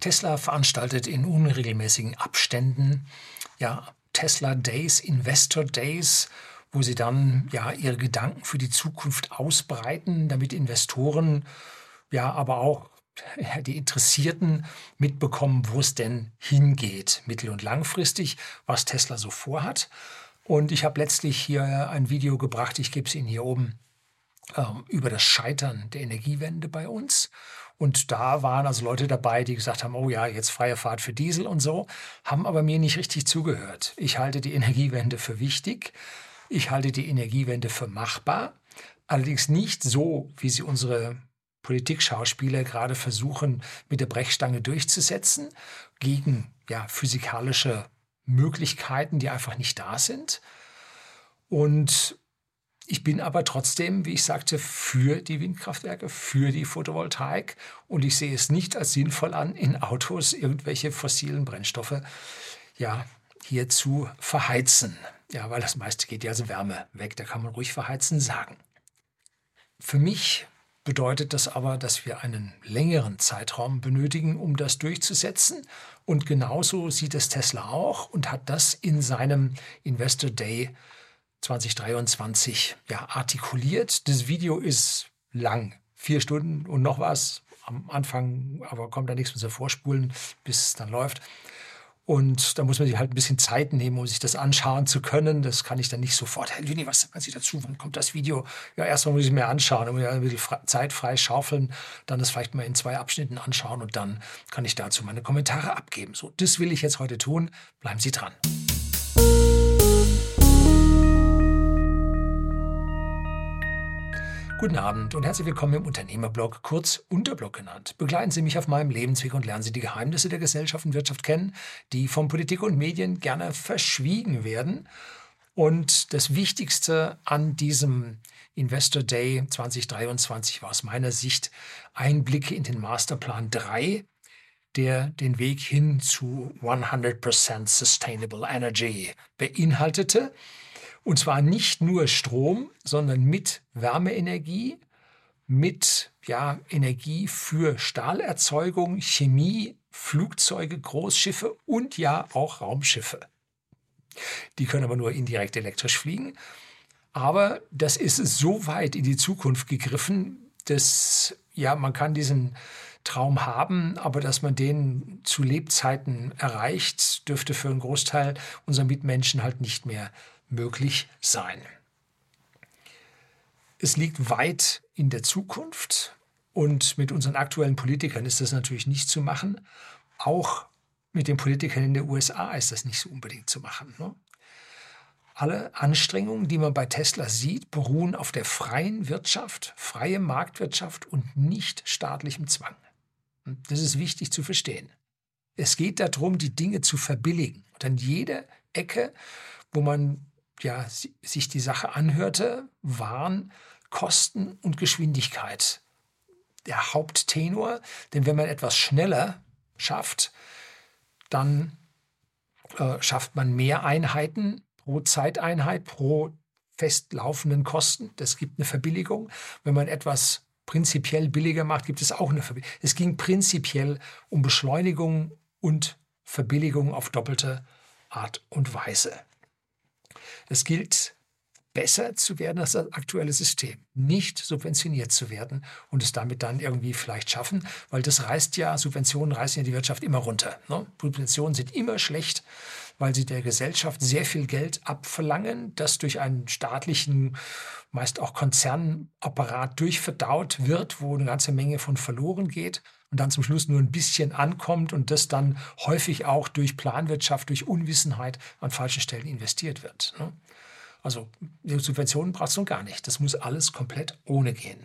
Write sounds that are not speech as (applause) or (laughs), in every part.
Tesla veranstaltet in unregelmäßigen Abständen ja, Tesla Days, Investor Days, wo sie dann ja ihre Gedanken für die Zukunft ausbreiten, damit Investoren ja aber auch (laughs) die Interessierten mitbekommen, wo es denn hingeht, mittel- und langfristig, was Tesla so vorhat. Und ich habe letztlich hier ein Video gebracht, ich gebe es Ihnen hier oben, ähm, über das Scheitern der Energiewende bei uns. Und da waren also Leute dabei, die gesagt haben, oh ja, jetzt freie Fahrt für Diesel und so, haben aber mir nicht richtig zugehört. Ich halte die (laughs) Energiewende für wichtig. Ich halte die Energiewende für machbar. Allerdings nicht so, wie sie unsere Politikschauspieler gerade versuchen, mit der Brechstange durchzusetzen, gegen ja, physikalische Möglichkeiten, die einfach nicht da sind. Und ich bin aber trotzdem, wie ich sagte, für die Windkraftwerke, für die Photovoltaik und ich sehe es nicht als sinnvoll an, in Autos irgendwelche fossilen Brennstoffe ja, hier zu verheizen. Ja, weil das meiste geht ja also Wärme weg, da kann man ruhig verheizen sagen. Für mich bedeutet das aber, dass wir einen längeren Zeitraum benötigen, um das durchzusetzen. Und genauso sieht es Tesla auch und hat das in seinem Investor Day 2023 ja, artikuliert. Das Video ist lang, vier Stunden und noch was. Am Anfang aber kommt da nichts mit so vorspulen, bis es dann läuft. Und da muss man sich halt ein bisschen Zeit nehmen, um sich das anschauen zu können. Das kann ich dann nicht sofort. Herr Lüni, was sagen Sie dazu? Wann kommt das Video? Ja, erstmal muss ich mir anschauen, und mir ein bisschen Zeit frei schaufeln, dann das vielleicht mal in zwei Abschnitten anschauen und dann kann ich dazu meine Kommentare abgeben. So, das will ich jetzt heute tun. Bleiben Sie dran. Guten Abend und herzlich willkommen im Unternehmerblog, kurz Unterblog genannt. Begleiten Sie mich auf meinem Lebensweg und lernen Sie die Geheimnisse der Gesellschaft und Wirtschaft kennen, die von Politik und Medien gerne verschwiegen werden. Und das Wichtigste an diesem Investor Day 2023 war aus meiner Sicht Einblicke in den Masterplan 3, der den Weg hin zu 100% Sustainable Energy beinhaltete. Und zwar nicht nur Strom, sondern mit Wärmeenergie, mit ja, Energie für Stahlerzeugung, Chemie, Flugzeuge, Großschiffe und ja auch Raumschiffe. Die können aber nur indirekt elektrisch fliegen. Aber das ist so weit in die Zukunft gegriffen, dass ja, man kann diesen Traum haben, aber dass man den zu Lebzeiten erreicht, dürfte für einen Großteil unserer Mitmenschen halt nicht mehr möglich sein. Es liegt weit in der Zukunft und mit unseren aktuellen Politikern ist das natürlich nicht zu machen. Auch mit den Politikern in den USA ist das nicht so unbedingt zu machen. Ne? Alle Anstrengungen, die man bei Tesla sieht, beruhen auf der freien Wirtschaft, freie Marktwirtschaft und nicht staatlichem Zwang. Das ist wichtig zu verstehen. Es geht darum, die Dinge zu verbilligen. Und an jeder Ecke, wo man ja, sich die Sache anhörte, waren Kosten und Geschwindigkeit der Haupttenor. Denn wenn man etwas schneller schafft, dann äh, schafft man mehr Einheiten pro Zeiteinheit, pro festlaufenden Kosten. Das gibt eine Verbilligung. Wenn man etwas prinzipiell billiger macht, gibt es auch eine Verbilligung. Es ging prinzipiell um Beschleunigung und Verbilligung auf doppelte Art und Weise. Es gilt, besser zu werden als das aktuelle System, nicht subventioniert zu werden und es damit dann irgendwie vielleicht schaffen, weil das reißt ja, Subventionen reißen ja die Wirtschaft immer runter. Ne? Subventionen sind immer schlecht, weil sie der Gesellschaft sehr viel Geld abverlangen, das durch einen staatlichen, meist auch Konzernapparat durchverdaut wird, wo eine ganze Menge von verloren geht und dann zum Schluss nur ein bisschen ankommt und das dann häufig auch durch Planwirtschaft, durch Unwissenheit an falschen Stellen investiert wird. Ne? Also Subventionen braucht es nun gar nicht. Das muss alles komplett ohne gehen.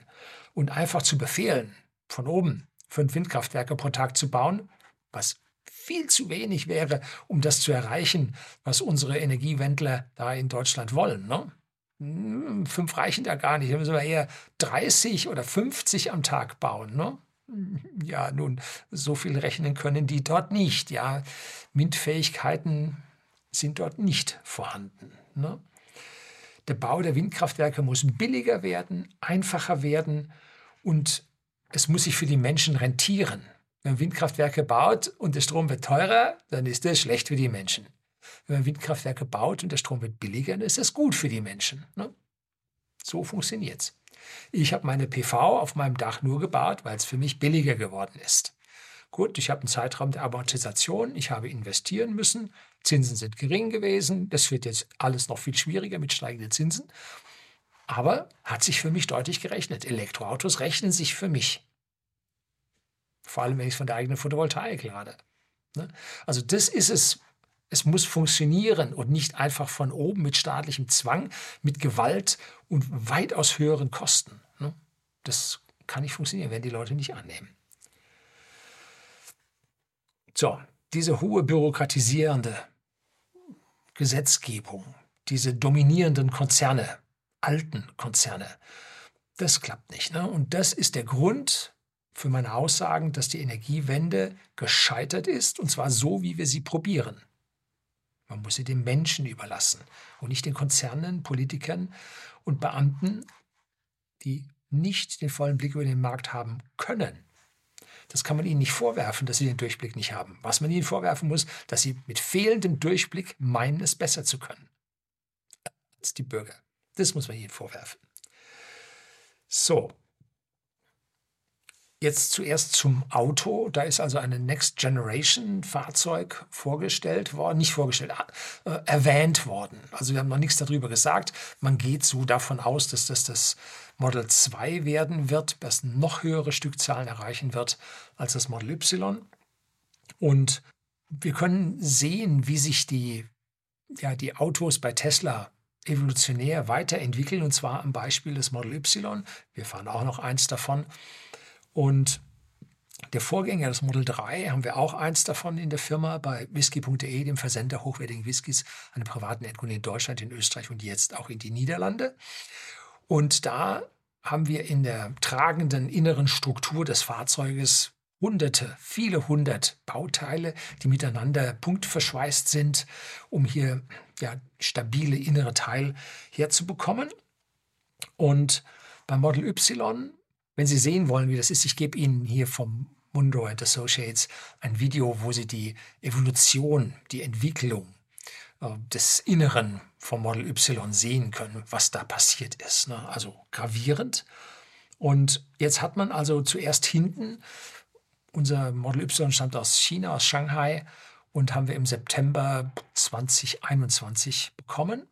Und einfach zu befehlen, von oben fünf Windkraftwerke pro Tag zu bauen, was viel zu wenig wäre, um das zu erreichen, was unsere Energiewendler da in Deutschland wollen. Ne? Hm, fünf reichen da gar nicht. Da müssen wir eher 30 oder 50 am Tag bauen. Ne? Ja, nun, so viel rechnen können die dort nicht. Ja, MINT-Fähigkeiten sind dort nicht vorhanden. Ne? Der Bau der Windkraftwerke muss billiger werden, einfacher werden und es muss sich für die Menschen rentieren. Wenn man Windkraftwerke baut und der Strom wird teurer, dann ist das schlecht für die Menschen. Wenn man Windkraftwerke baut und der Strom wird billiger, dann ist das gut für die Menschen. Ne? So funktioniert es. Ich habe meine PV auf meinem Dach nur gebaut, weil es für mich billiger geworden ist. Gut, ich habe einen Zeitraum der Amortisation, ich habe investieren müssen, Zinsen sind gering gewesen, das wird jetzt alles noch viel schwieriger mit steigenden Zinsen. Aber hat sich für mich deutlich gerechnet. Elektroautos rechnen sich für mich. Vor allem, wenn ich es von der eigenen Photovoltaik lade. Ne? Also das ist es. Es muss funktionieren und nicht einfach von oben mit staatlichem Zwang, mit Gewalt und weitaus höheren Kosten. Ne? Das kann nicht funktionieren, wenn die Leute nicht annehmen. So, diese hohe bürokratisierende Gesetzgebung, diese dominierenden Konzerne, alten Konzerne, das klappt nicht. Ne? Und das ist der Grund, für meine Aussagen, dass die Energiewende gescheitert ist, und zwar so, wie wir sie probieren. Man muss sie den Menschen überlassen und nicht den Konzernen, Politikern und Beamten, die nicht den vollen Blick über den Markt haben können. Das kann man ihnen nicht vorwerfen, dass sie den Durchblick nicht haben. Was man ihnen vorwerfen muss, dass sie mit fehlendem Durchblick meinen, es besser zu können als die Bürger. Das muss man ihnen vorwerfen. So, Jetzt zuerst zum Auto. Da ist also ein Next Generation Fahrzeug vorgestellt worden, nicht vorgestellt, äh, erwähnt worden. Also wir haben noch nichts darüber gesagt. Man geht so davon aus, dass das das Model 2 werden wird, das noch höhere Stückzahlen erreichen wird als das Model Y. Und wir können sehen, wie sich die, ja, die Autos bei Tesla evolutionär weiterentwickeln, und zwar am Beispiel des Model Y. Wir fahren auch noch eins davon. Und der Vorgänger, das Model 3, haben wir auch eins davon in der Firma bei whisky.de, dem Versender hochwertigen Whiskys den privaten Endkunden in Deutschland, in Österreich und jetzt auch in die Niederlande. Und da haben wir in der tragenden inneren Struktur des Fahrzeuges hunderte, viele hundert Bauteile, die miteinander punktverschweißt sind, um hier ja, stabile innere Teil herzubekommen. Und beim Model Y wenn Sie sehen wollen, wie das ist, ich gebe Ihnen hier vom Mundo Associates ein Video, wo Sie die Evolution, die Entwicklung äh, des Inneren vom Model Y sehen können, was da passiert ist. Ne? Also gravierend. Und jetzt hat man also zuerst hinten, unser Model Y stammt aus China, aus Shanghai und haben wir im September 2021 bekommen.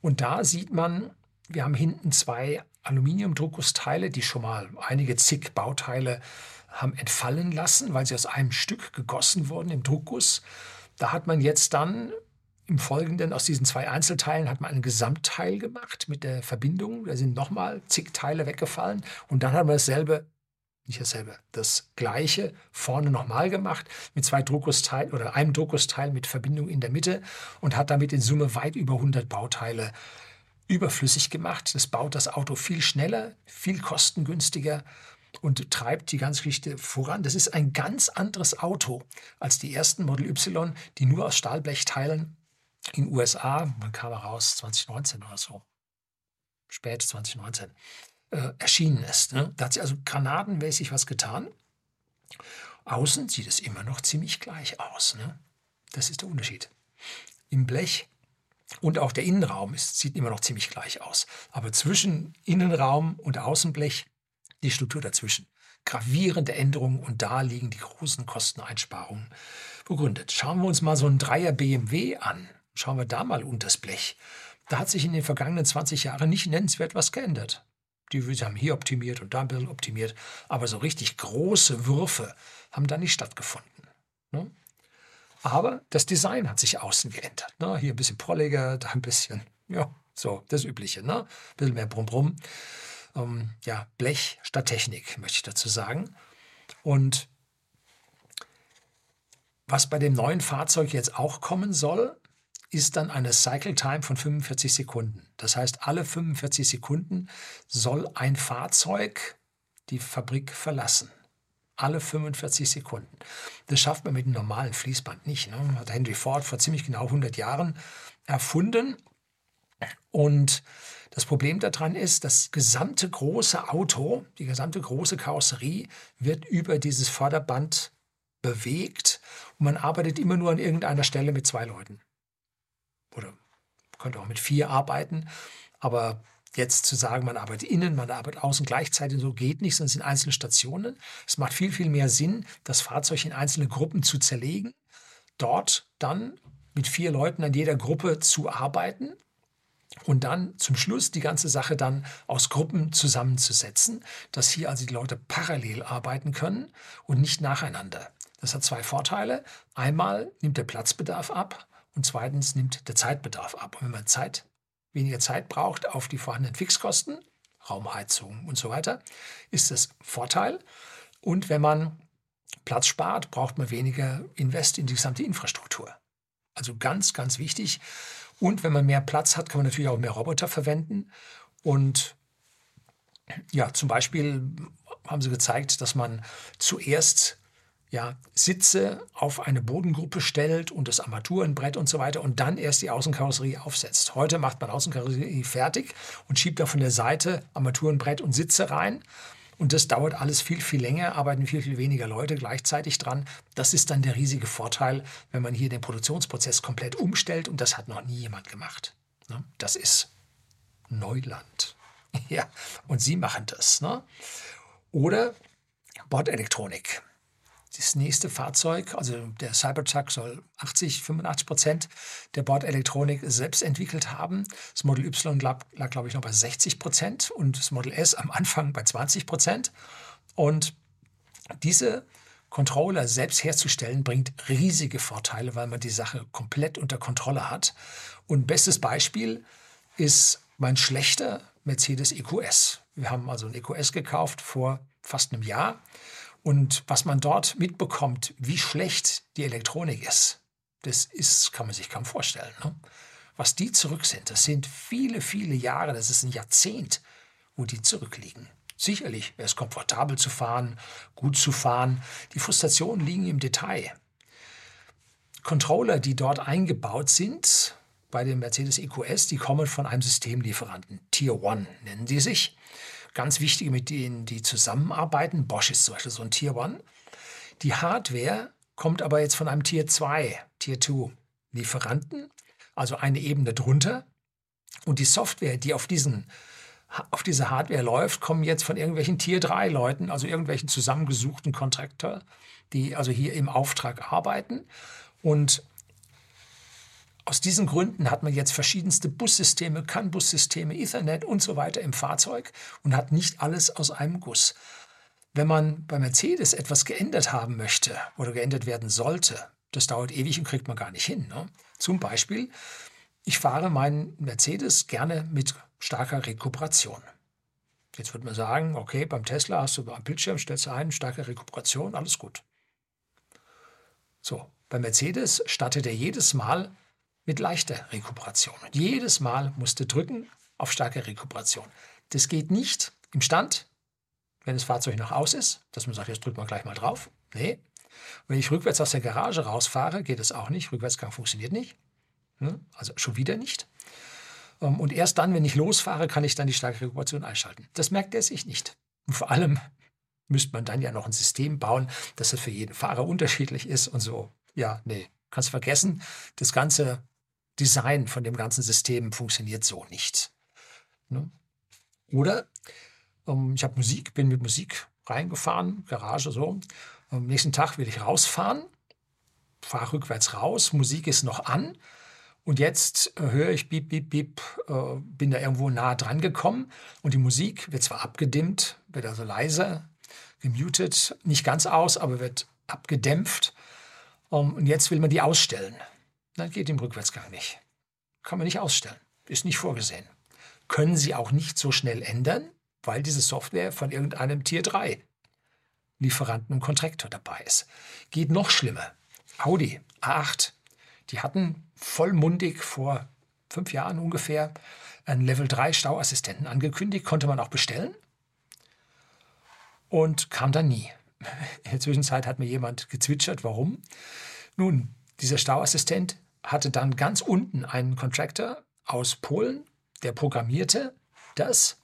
Und da sieht man, wir haben hinten zwei Aluminiumdruckgussteile, die schon mal einige zig Bauteile haben entfallen lassen, weil sie aus einem Stück gegossen wurden im Druckguss. Da hat man jetzt dann im Folgenden aus diesen zwei Einzelteilen hat man ein Gesamtteil gemacht mit der Verbindung. Da sind nochmal zig Teile weggefallen und dann haben wir dasselbe, nicht dasselbe, das gleiche vorne nochmal gemacht mit zwei Druckgussteilen oder einem Druckgussteil mit Verbindung in der Mitte und hat damit in Summe weit über 100 Bauteile überflüssig gemacht. Das baut das Auto viel schneller, viel kostengünstiger und treibt die ganze Geschichte voran. Das ist ein ganz anderes Auto als die ersten Model Y, die nur aus Stahlblechteilen in den USA, man kam raus 2019 oder so, spät 2019, äh, erschienen ist. Ne? Da hat sie also granatenmäßig was getan. Außen sieht es immer noch ziemlich gleich aus. Ne? Das ist der Unterschied. Im Blech und auch der Innenraum ist, sieht immer noch ziemlich gleich aus. Aber zwischen Innenraum und Außenblech die Struktur dazwischen. Gravierende Änderungen und da liegen die großen Kosteneinsparungen begründet. Schauen wir uns mal so einen Dreier BMW an. Schauen wir da mal unter das Blech. Da hat sich in den vergangenen 20 Jahren nicht nennenswert was geändert. Die haben hier optimiert und da ein bisschen optimiert, aber so richtig große Würfe haben da nicht stattgefunden. Ne? Aber das Design hat sich außen geändert. Ne? Hier ein bisschen prolliger, da ein bisschen, ja, so, das Übliche. Ne? Ein bisschen mehr Brumm-Brumm. Ähm, ja, Blech statt Technik, möchte ich dazu sagen. Und was bei dem neuen Fahrzeug jetzt auch kommen soll, ist dann eine Cycle Time von 45 Sekunden. Das heißt, alle 45 Sekunden soll ein Fahrzeug die Fabrik verlassen alle 45 Sekunden. Das schafft man mit einem normalen Fließband nicht. Ne? Hat Henry Ford vor ziemlich genau 100 Jahren erfunden. Und das Problem daran ist, das gesamte große Auto, die gesamte große Karosserie wird über dieses Förderband bewegt und man arbeitet immer nur an irgendeiner Stelle mit zwei Leuten. Oder könnte auch mit vier arbeiten, aber jetzt zu sagen, man arbeitet innen, man arbeitet außen gleichzeitig, so geht nicht, sondern es sind einzelne Stationen. Es macht viel, viel mehr Sinn, das Fahrzeug in einzelne Gruppen zu zerlegen, dort dann mit vier Leuten an jeder Gruppe zu arbeiten und dann zum Schluss die ganze Sache dann aus Gruppen zusammenzusetzen, dass hier also die Leute parallel arbeiten können und nicht nacheinander. Das hat zwei Vorteile. Einmal nimmt der Platzbedarf ab und zweitens nimmt der Zeitbedarf ab. Und wenn man Zeit, weniger Zeit braucht auf die vorhandenen Fixkosten, Raumheizung und so weiter, ist das Vorteil. Und wenn man Platz spart, braucht man weniger Invest in die gesamte Infrastruktur. Also ganz, ganz wichtig. Und wenn man mehr Platz hat, kann man natürlich auch mehr Roboter verwenden. Und ja, zum Beispiel haben sie gezeigt, dass man zuerst ja, Sitze auf eine Bodengruppe stellt und das Armaturenbrett und so weiter und dann erst die Außenkarosserie aufsetzt. Heute macht man Außenkarosserie fertig und schiebt da von der Seite Armaturenbrett und Sitze rein. Und das dauert alles viel, viel länger, arbeiten viel, viel weniger Leute gleichzeitig dran. Das ist dann der riesige Vorteil, wenn man hier den Produktionsprozess komplett umstellt und das hat noch nie jemand gemacht. Ne? Das ist Neuland. (laughs) Ja, und Sie machen das. Ne? Oder Bordelektronik das nächste Fahrzeug, also der Cybertruck soll 80, 85 Prozent der Bordelektronik selbst entwickelt haben. Das Model Y lag, lag glaube ich, noch bei 60 Prozent und das Model S am Anfang bei 20 Prozent. Und diese Controller selbst herzustellen, bringt riesige Vorteile, weil man die Sache komplett unter Kontrolle hat. Und bestes Beispiel ist mein schlechter Mercedes EQS. Wir haben also ein EQS gekauft vor fast einem Jahr und was man dort mitbekommt, wie schlecht die Elektronik ist, das ist, kann man sich kaum vorstellen. Ne? Was die zurück sind, das sind viele, viele Jahre, das ist ein Jahrzehnt, wo die zurückliegen. Sicherlich wäre es komfortabel zu fahren, gut zu fahren. Die Frustrationen liegen im Detail. Controller, die dort eingebaut sind, bei dem Mercedes EQS, die kommen von einem Systemlieferanten. Tier One nennen die sich ganz wichtige, mit denen die zusammenarbeiten. Bosch ist zum Beispiel so ein Tier One. Die Hardware kommt aber jetzt von einem Tier 2, Tier 2 Lieferanten, also eine Ebene drunter. Und die Software, die auf, diesen, auf diese Hardware läuft, kommen jetzt von irgendwelchen Tier 3 Leuten, also irgendwelchen zusammengesuchten Kontraktor, die also hier im Auftrag arbeiten. Und aus diesen Gründen hat man jetzt verschiedenste Bussysteme, CAN-Bussysteme, Ethernet und so weiter im Fahrzeug und hat nicht alles aus einem Guss. Wenn man bei Mercedes etwas geändert haben möchte oder geändert werden sollte, das dauert ewig und kriegt man gar nicht hin. Ne? Zum Beispiel, ich fahre meinen Mercedes gerne mit starker Rekuperation. Jetzt würde man sagen, okay, beim Tesla hast du am Bildschirm, stellst du ein, starke Rekuperation, alles gut. So, bei Mercedes startet er jedes Mal mit leichter Rekuperation. Und jedes Mal musste drücken auf starke Rekuperation. Das geht nicht im Stand, wenn das Fahrzeug noch aus ist, dass man sagt, jetzt drückt man gleich mal drauf. Nee. Wenn ich rückwärts aus der Garage rausfahre, geht es auch nicht. Rückwärtsgang funktioniert nicht. Hm? Also schon wieder nicht. Ähm, und erst dann, wenn ich losfahre, kann ich dann die starke Rekuperation einschalten. Das merkt er sich nicht. Und vor allem (laughs) müsste man dann ja noch ein System bauen, dass das für jeden Fahrer unterschiedlich ist und so. Ja, nee, kannst vergessen. Das ganze Design von dem ganzen System funktioniert so nicht. Ne? Oder ähm, ich habe Musik, bin mit Musik reingefahren, Garage so. Am nächsten Tag will ich rausfahren, fahre rückwärts raus, Musik ist noch an. Und jetzt äh, höre ich Bip, Bip, Bip, äh, bin da irgendwo nah dran gekommen und die Musik wird zwar abgedimmt, wird also leiser, gemutet, nicht ganz aus, aber wird abgedämpft. Um, und jetzt will man die ausstellen. Dann geht im Rückwärtsgang nicht. Kann man nicht ausstellen. Ist nicht vorgesehen. Können Sie auch nicht so schnell ändern, weil diese Software von irgendeinem Tier 3 Lieferanten und Kontraktor dabei ist. Geht noch schlimmer. Audi A8, die hatten vollmundig vor fünf Jahren ungefähr einen Level 3 Stauassistenten angekündigt, konnte man auch bestellen und kam dann nie. (laughs) In der Zwischenzeit hat mir jemand gezwitschert, warum. Nun, dieser Stauassistent hatte dann ganz unten einen Contractor aus Polen, der programmierte das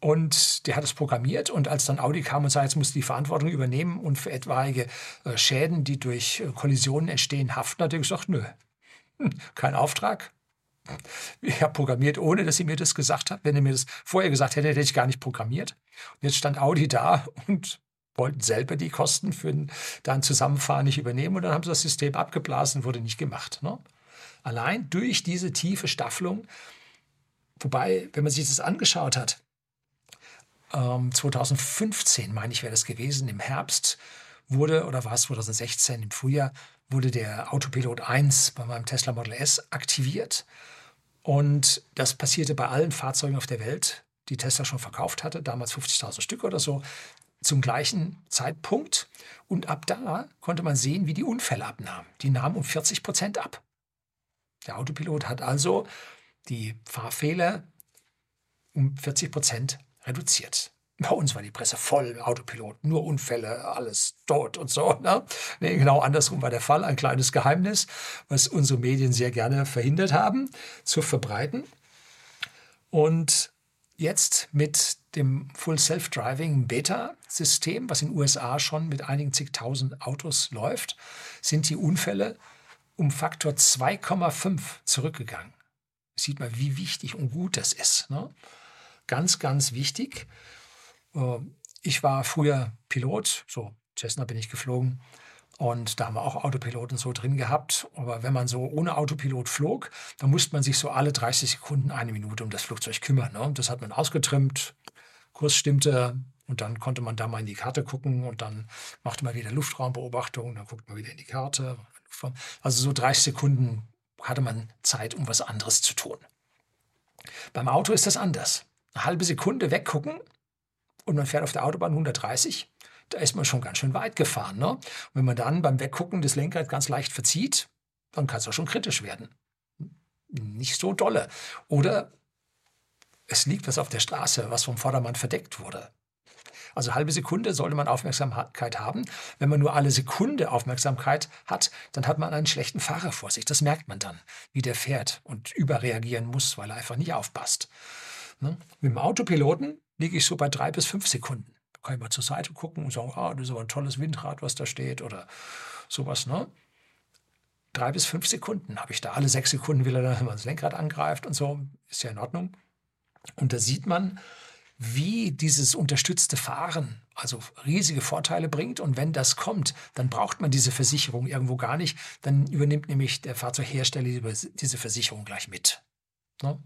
Und der hat es programmiert und als dann Audi kam und sagte, jetzt muss die Verantwortung übernehmen und für etwaige äh, Schäden, die durch äh, Kollisionen entstehen, haften, hat er gesagt, nö, (laughs) kein Auftrag. Ich habe programmiert, ohne dass sie mir das gesagt hat. Wenn er mir das vorher gesagt hätte, hätte ich gar nicht programmiert. Und jetzt stand Audi da und wollten selber die Kosten für ein, dann Zusammenfahren nicht übernehmen und dann haben sie das System abgeblasen, wurde nicht gemacht. Ne? Allein durch diese tiefe Staffelung, wobei, wenn man sich das angeschaut hat, ähm, 2015, meine ich, wäre das gewesen, im Herbst wurde, oder war es 2016 im Frühjahr, wurde der Autopilot 1 bei meinem Tesla Model S aktiviert. Und das passierte bei allen Fahrzeugen auf der Welt, die Tesla schon verkauft hatte, damals 50.000 Stück oder so zum gleichen Zeitpunkt. Und ab da konnte man sehen, wie die Unfälle abnahmen. Die nahmen um 40 Prozent ab. Der Autopilot hat also die Fahrfehler um 40 Prozent reduziert. Bei uns war die Presse voll, Autopilot, nur Unfälle, alles tot und so. Ne? Nee, genau andersrum war der Fall. Ein kleines Geheimnis, was unsere Medien sehr gerne verhindert haben, zu verbreiten. Und jetzt mit dem Full Self-Driving Beta-System, was in den USA schon mit einigen zigtausend Autos läuft, sind die Unfälle um Faktor 2,5 zurückgegangen. Sieht man, wie wichtig und gut das ist. Ne? Ganz, ganz wichtig. Äh, ich war früher Pilot, so Cessna bin ich geflogen. Und da haben wir auch Autopiloten so drin gehabt. Aber wenn man so ohne Autopilot flog, dann musste man sich so alle 30 Sekunden eine Minute um das Flugzeug kümmern. Ne? Das hat man ausgetrimmt, Kurs stimmte und dann konnte man da mal in die Karte gucken und dann machte man wieder Luftraumbeobachtung, dann guckt man wieder in die Karte. Also so 30 Sekunden hatte man Zeit, um was anderes zu tun. Beim Auto ist das anders. Eine halbe Sekunde weggucken und man fährt auf der Autobahn 130 da ist man schon ganz schön weit gefahren. Ne? Und wenn man dann beim Weggucken das Lenkrad ganz leicht verzieht, dann kann es auch schon kritisch werden. Nicht so dolle. Oder es liegt was auf der Straße, was vom Vordermann verdeckt wurde. Also halbe Sekunde sollte man Aufmerksamkeit haben. Wenn man nur alle Sekunde Aufmerksamkeit hat, dann hat man einen schlechten Fahrer vor sich. Das merkt man dann, wie der fährt und überreagieren muss, weil er einfach nicht aufpasst. Ne? Mit dem Autopiloten liege ich so bei drei bis fünf Sekunden kann ich mal zur Seite gucken und sagen, ah, das ist aber ein tolles Windrad, was da steht oder sowas, ne? Drei bis fünf Sekunden habe ich da. Alle sechs Sekunden will er dann, (laughs) wenn man das Lenkrad angreift und so, ist ja in Ordnung. Und da sieht man, wie dieses unterstützte Fahren also riesige Vorteile bringt. Und wenn das kommt, dann braucht man diese Versicherung irgendwo gar nicht. Dann übernimmt nämlich der Fahrzeughersteller diese Versicherung gleich mit. Ne?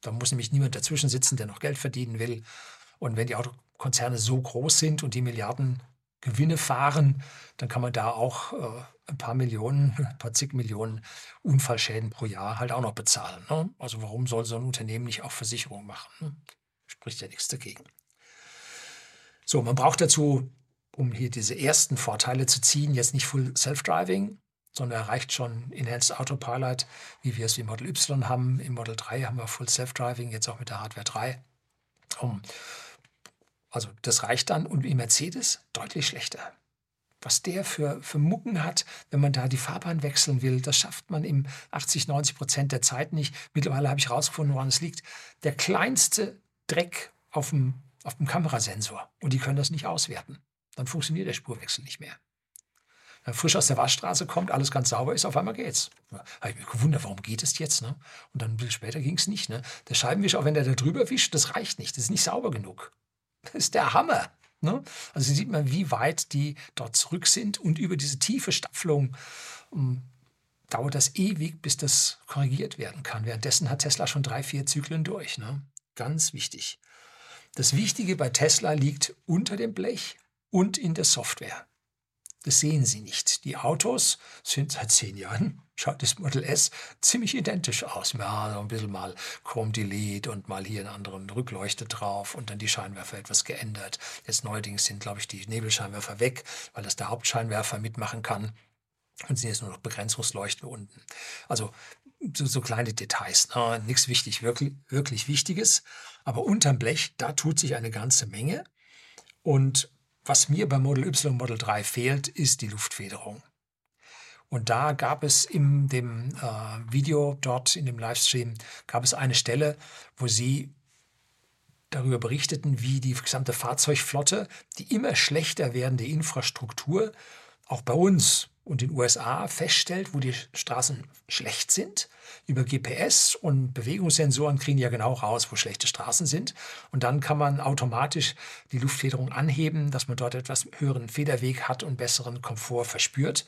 Da muss nämlich niemand dazwischen sitzen, der noch Geld verdienen will. Und wenn die Auto Konzerne so groß sind und die Milliarden Gewinne fahren, dann kann man da auch äh, ein paar Millionen, (laughs) ein paar zig Millionen Unfallschäden pro Jahr halt auch noch bezahlen. Ne? Also warum soll so ein Unternehmen nicht auch Versicherung machen? Ne? Spricht ja nichts dagegen. So, man braucht dazu, um hier diese ersten Vorteile zu ziehen, jetzt nicht Full Self-Driving, sondern erreicht schon Enhanced Autopilot, wie wir es im Model Y haben. Im Model 3 haben wir Full Self-Driving, jetzt auch mit der Hardware 3. Um also das reicht dann und im Mercedes deutlich schlechter. Was der für, für Mucken hat, wenn man da die Fahrbahn wechseln will, das schafft man im 80, 90 Prozent der Zeit nicht. Mittlerweile habe ich herausgefunden, woran es liegt. Der kleinste Dreck auf dem, auf dem Kamerasensor und die können das nicht auswerten. Dann funktioniert der Spurwechsel nicht mehr. Wenn frisch aus der Waschstraße kommt, alles ganz sauber ist, auf einmal geht's. Da habe ich mich gewundert, warum geht es jetzt? Ne? Und dann später ging es nicht. Ne? Der Scheibenwischer, auch wenn der da drüber wischt, das reicht nicht. Das ist nicht sauber genug. Das (laughs) ist der Hammer. Ne? Also sieht man, wie weit die dort zurück sind und über diese tiefe Staffelung um, ähm, dauert das ewig, bis das korrigiert werden kann. Währenddessen hat Tesla schon drei, vier Zyklen durch. Ne? Ganz wichtig. Das Wichtige bei Tesla liegt unter dem Blech und in der Software. Das sehen Sie nicht. Die Autos sind seit zehn Jahren, schaut das Model S ziemlich identisch aus. Ja, so ein bisschen mal Chrome Delete und mal hier einen anderen Rückleuchte drauf und dann die Scheinwerfer etwas geändert. Jetzt neuerdings sind, glaube ich, die Nebelscheinwerfer weg, weil das der Hauptscheinwerfer mitmachen kann. Und sind jetzt nur noch Begrenzungsleuchten unten. Also so, so kleine Details, ne? nichts wichtig, wirklich, wirklich Wichtiges. Aber unterm Blech, da tut sich eine ganze Menge. Und was mir beim Model Y Model 3 fehlt, ist die Luftfederung. Und da gab es in dem äh, Video dort, in dem Livestream, gab es eine Stelle, wo sie darüber berichteten, wie die gesamte Fahrzeugflotte, die immer schlechter werdende Infrastruktur, auch bei uns und den USA feststellt, wo die Straßen schlecht sind. Über GPS und Bewegungssensoren kriegen die ja genau raus, wo schlechte Straßen sind. Und dann kann man automatisch die Luftfederung anheben, dass man dort etwas höheren Federweg hat und besseren Komfort verspürt.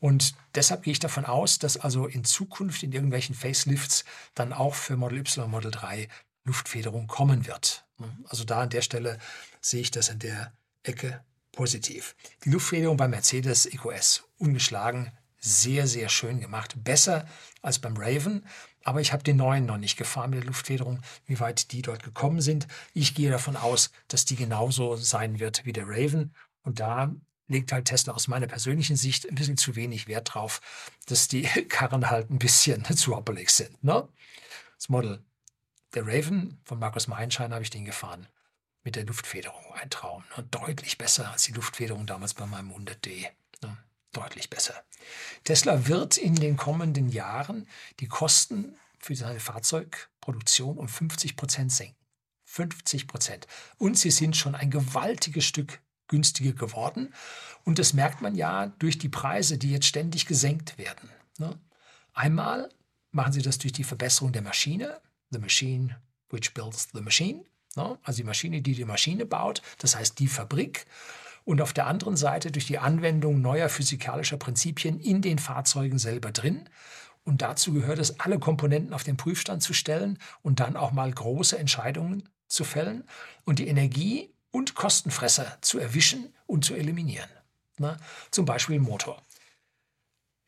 Und deshalb gehe ich davon aus, dass also in Zukunft in irgendwelchen Facelifts dann auch für Model Y und Model 3 Luftfederung kommen wird. Also da an der Stelle sehe ich das in der Ecke positiv. Die Luftfederung beim Mercedes EQS ungeschlagen, sehr, sehr schön gemacht. Besser als beim Raven, aber ich habe den neuen noch nicht gefahren mit der Luftfederung, wie weit die dort gekommen sind. Ich gehe davon aus, dass die genauso sein wird wie der Raven. Und da legt halt Tesla aus meiner persönlichen Sicht ein bisschen zu wenig Wert drauf, dass die (laughs) Karren halt ein bisschen (laughs) zu hoppelig sind. Ne? Das Model der Raven von Markus Meinschein habe ich den gefahren. Mit der Luftfederung. Ein Traum. Ne? Deutlich besser als die Luftfederung damals bei meinem 100D. Ne? Deutlich besser. Tesla wird in den kommenden Jahren die Kosten für seine Fahrzeugproduktion um 50 Prozent senken. 50 Prozent. Und sie sind schon ein gewaltiges Stück günstiger geworden. Und das merkt man ja durch die Preise, die jetzt ständig gesenkt werden. Ne? Einmal machen sie das durch die Verbesserung der Maschine, the machine which builds the machine, ne? Also die Maschine, die die Maschine baut, das heißt die Fabrik. Und auf der anderen Seite durch die Anwendung neuer physikalischer Prinzipien in den Fahrzeugen selber drin. Und dazu gehört es, alle Komponenten auf den Prüfstand zu stellen und dann auch mal große Entscheidungen zu fällen und die Energie und Kostenfresser zu erwischen und zu eliminieren. Na, zum Beispiel Motor.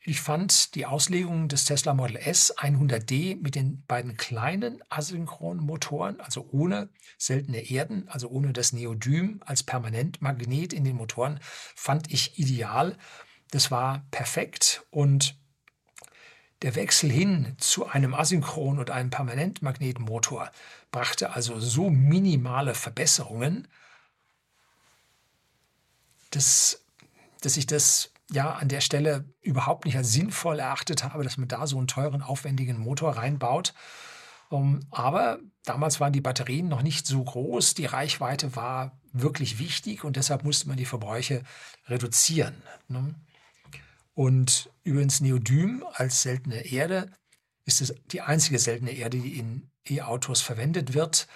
Ich fand die Auslegung des Tesla Model S 100D mit den beiden kleinen asynchronen Motoren, also ohne seltene Erden, also ohne das Neodym als Permanentmagnet in den Motoren, fand ich ideal. Das war perfekt und der Wechsel hin zu einem Asynchron- und einem Permanentmagnetmotor brachte also so minimale Verbesserungen, dass, dass ich das ja an der Stelle überhaupt nicht als sinnvoll erachtet habe, dass man da so einen teuren, aufwendigen Motor reinbaut. Um, ähm, aber damals waren die Batterien noch nicht so groß, die Reichweite war wirklich wichtig und deshalb musste man die Verbräuche reduzieren. Ne? Und übrigens Neodym als seltene Erde ist es die einzige seltene Erde, die in E-Autos verwendet wird.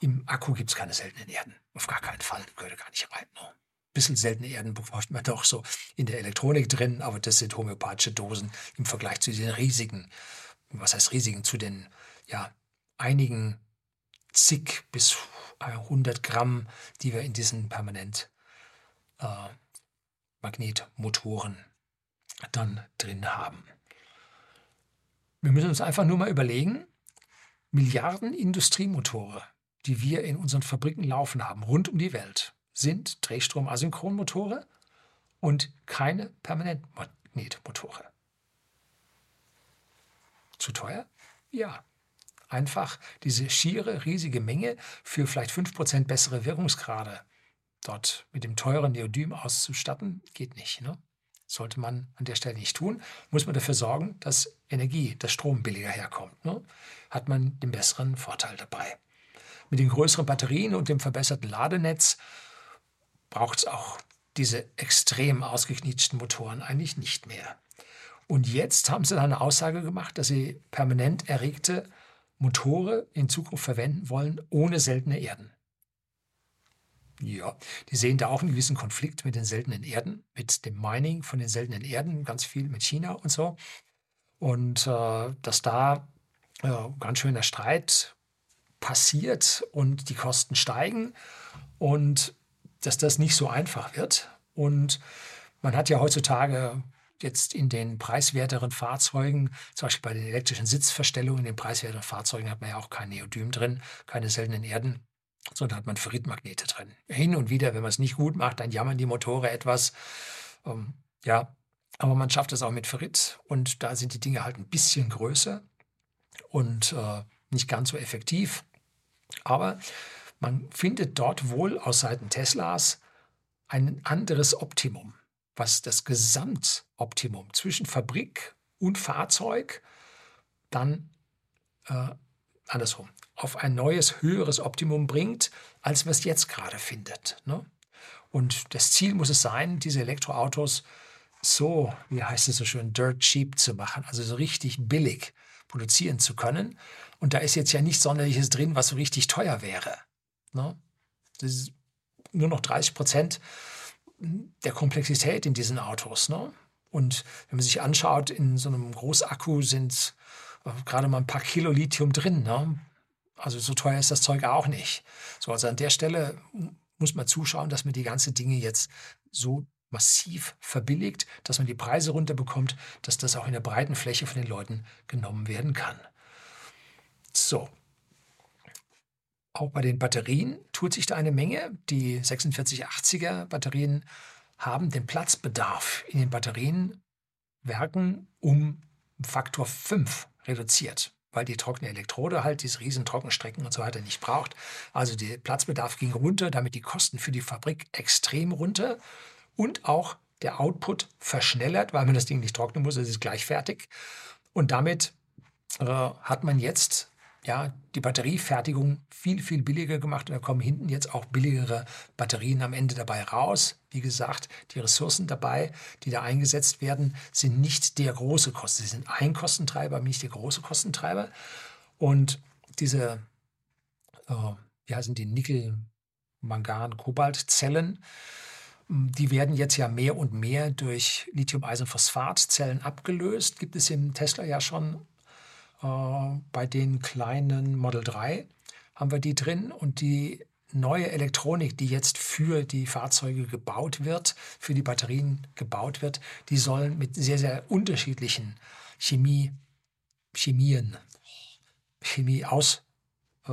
Im Akku gibt es keine seltenen Erden. Auf gar keinen Fall. Gehört gar nicht rein. Ne? Bisschen seltene Erden braucht man doch so in der Elektronik drin, aber das sind homöopathische Dosen im Vergleich zu den riesigen, was heißt riesigen, zu den ja, einigen zig bis 100 Gramm, die wir in diesen permanent äh, Magnetmotoren dann drin haben. Wir müssen uns einfach nur mal überlegen, Milliarden Industriemotoren, die wir in unseren Fabriken laufen haben, rund um die Welt, sind Drehstrom-Asynchronmotore und keine Permanentmagnetmotore. Zu teuer? Ja. Einfach diese schiere, riesige Menge für vielleicht 5% bessere Wirkungsgrade dort mit dem teuren Neodym auszustatten, geht nicht. Ne? Sollte man an der Stelle nicht tun. Muss man dafür sorgen, dass Energie, dass Strom billiger herkommt. Ne? Hat man den besseren Vorteil dabei. Mit den größeren Batterien und dem verbesserten Ladenetz braucht es auch diese extrem ausgeknietschten Motoren eigentlich nicht mehr. Und jetzt haben sie dann eine Aussage gemacht, dass sie permanent erregte Motoren in Zukunft verwenden wollen, ohne seltene Erden. Ja, die sehen da auch einen gewissen Konflikt mit den seltenen Erden, mit dem Mining von den seltenen Erden, ganz viel mit China und so. Und äh, dass da äh, ganz schöner Streit passiert und die Kosten steigen. Und dass das nicht so einfach wird. Und man hat ja heutzutage jetzt in den preiswerteren Fahrzeugen, zum Beispiel bei den elektrischen Sitzverstellungen, in den preiswerteren Fahrzeugen hat man ja auch kein Neodym drin, keine seltenen Erden, sondern hat man Ferritmagnete drin. Hin und wieder, wenn man es nicht gut macht, dann jammern die Motoren etwas. Ähm, ja, aber man schafft es auch mit Ferrit und da sind die Dinge halt ein bisschen größer und äh, nicht ganz so effektiv. Aber man findet dort wohl aus Seiten Teslas ein anderes Optimum, was das Gesamtoptimum zwischen Fabrik und Fahrzeug dann äh, andersrum. auf ein neues, höheres Optimum bringt, als was jetzt gerade findet. Ne? Und das Ziel muss es sein, diese Elektroautos so, wie heißt es so schön, dirt cheap zu machen, also so richtig billig produzieren zu können. Und da ist jetzt ja nichts Sonderliches drin, was so richtig teuer wäre. Ne? Nur noch 30 Prozent der Komplexität in diesen Autos. Ne? Und wenn man sich anschaut, in so einem Großakku sind äh, gerade mal ein paar Kilo Lithium drin. Ne? Also so teuer ist das Zeug auch nicht. So, also an der Stelle muss man zuschauen, dass man die ganzen Dinge jetzt so massiv verbilligt, dass man die Preise runterbekommt, dass das auch in der breiten Fläche von den Leuten genommen werden kann. So. Auch bei den Batterien tut sich da eine Menge. Die 4680er Batterien haben den Platzbedarf in den Batterienwerken um Faktor 5 reduziert weil die trockene Elektrode halt diese riesen Trockenstrecken und so weiter nicht braucht. Also der Platzbedarf ging runter, damit die Kosten für die Fabrik extrem runter und auch der Output verschnellert, weil man das Ding nicht trocknen muss, es ist gleich fertig. Und damit äh, hat man jetzt ja, die Batteriefertigung viel, viel billiger gemacht und da kommen hinten jetzt auch billigere Batterien am Ende dabei raus. Wie gesagt, die Ressourcen dabei, die da eingesetzt werden, sind nicht der große Kosten. Sie sind ein Kostentreiber, nicht der große Kostentreiber. Und diese, äh, wie heißen die, Nickel, Mangan, Kobaltzellen, die werden jetzt ja mehr und mehr durch Lithium-Eisenphosphat-Zellen abgelöst. Gibt es im Tesla ja schon bei den kleinen Model 3 haben wir die drin und die neue Elektronik, die jetzt für die Fahrzeuge gebaut wird, für die Batterien gebaut wird, die sollen mit sehr, sehr unterschiedlichen Chemie, Chemien, Chemie aus, äh,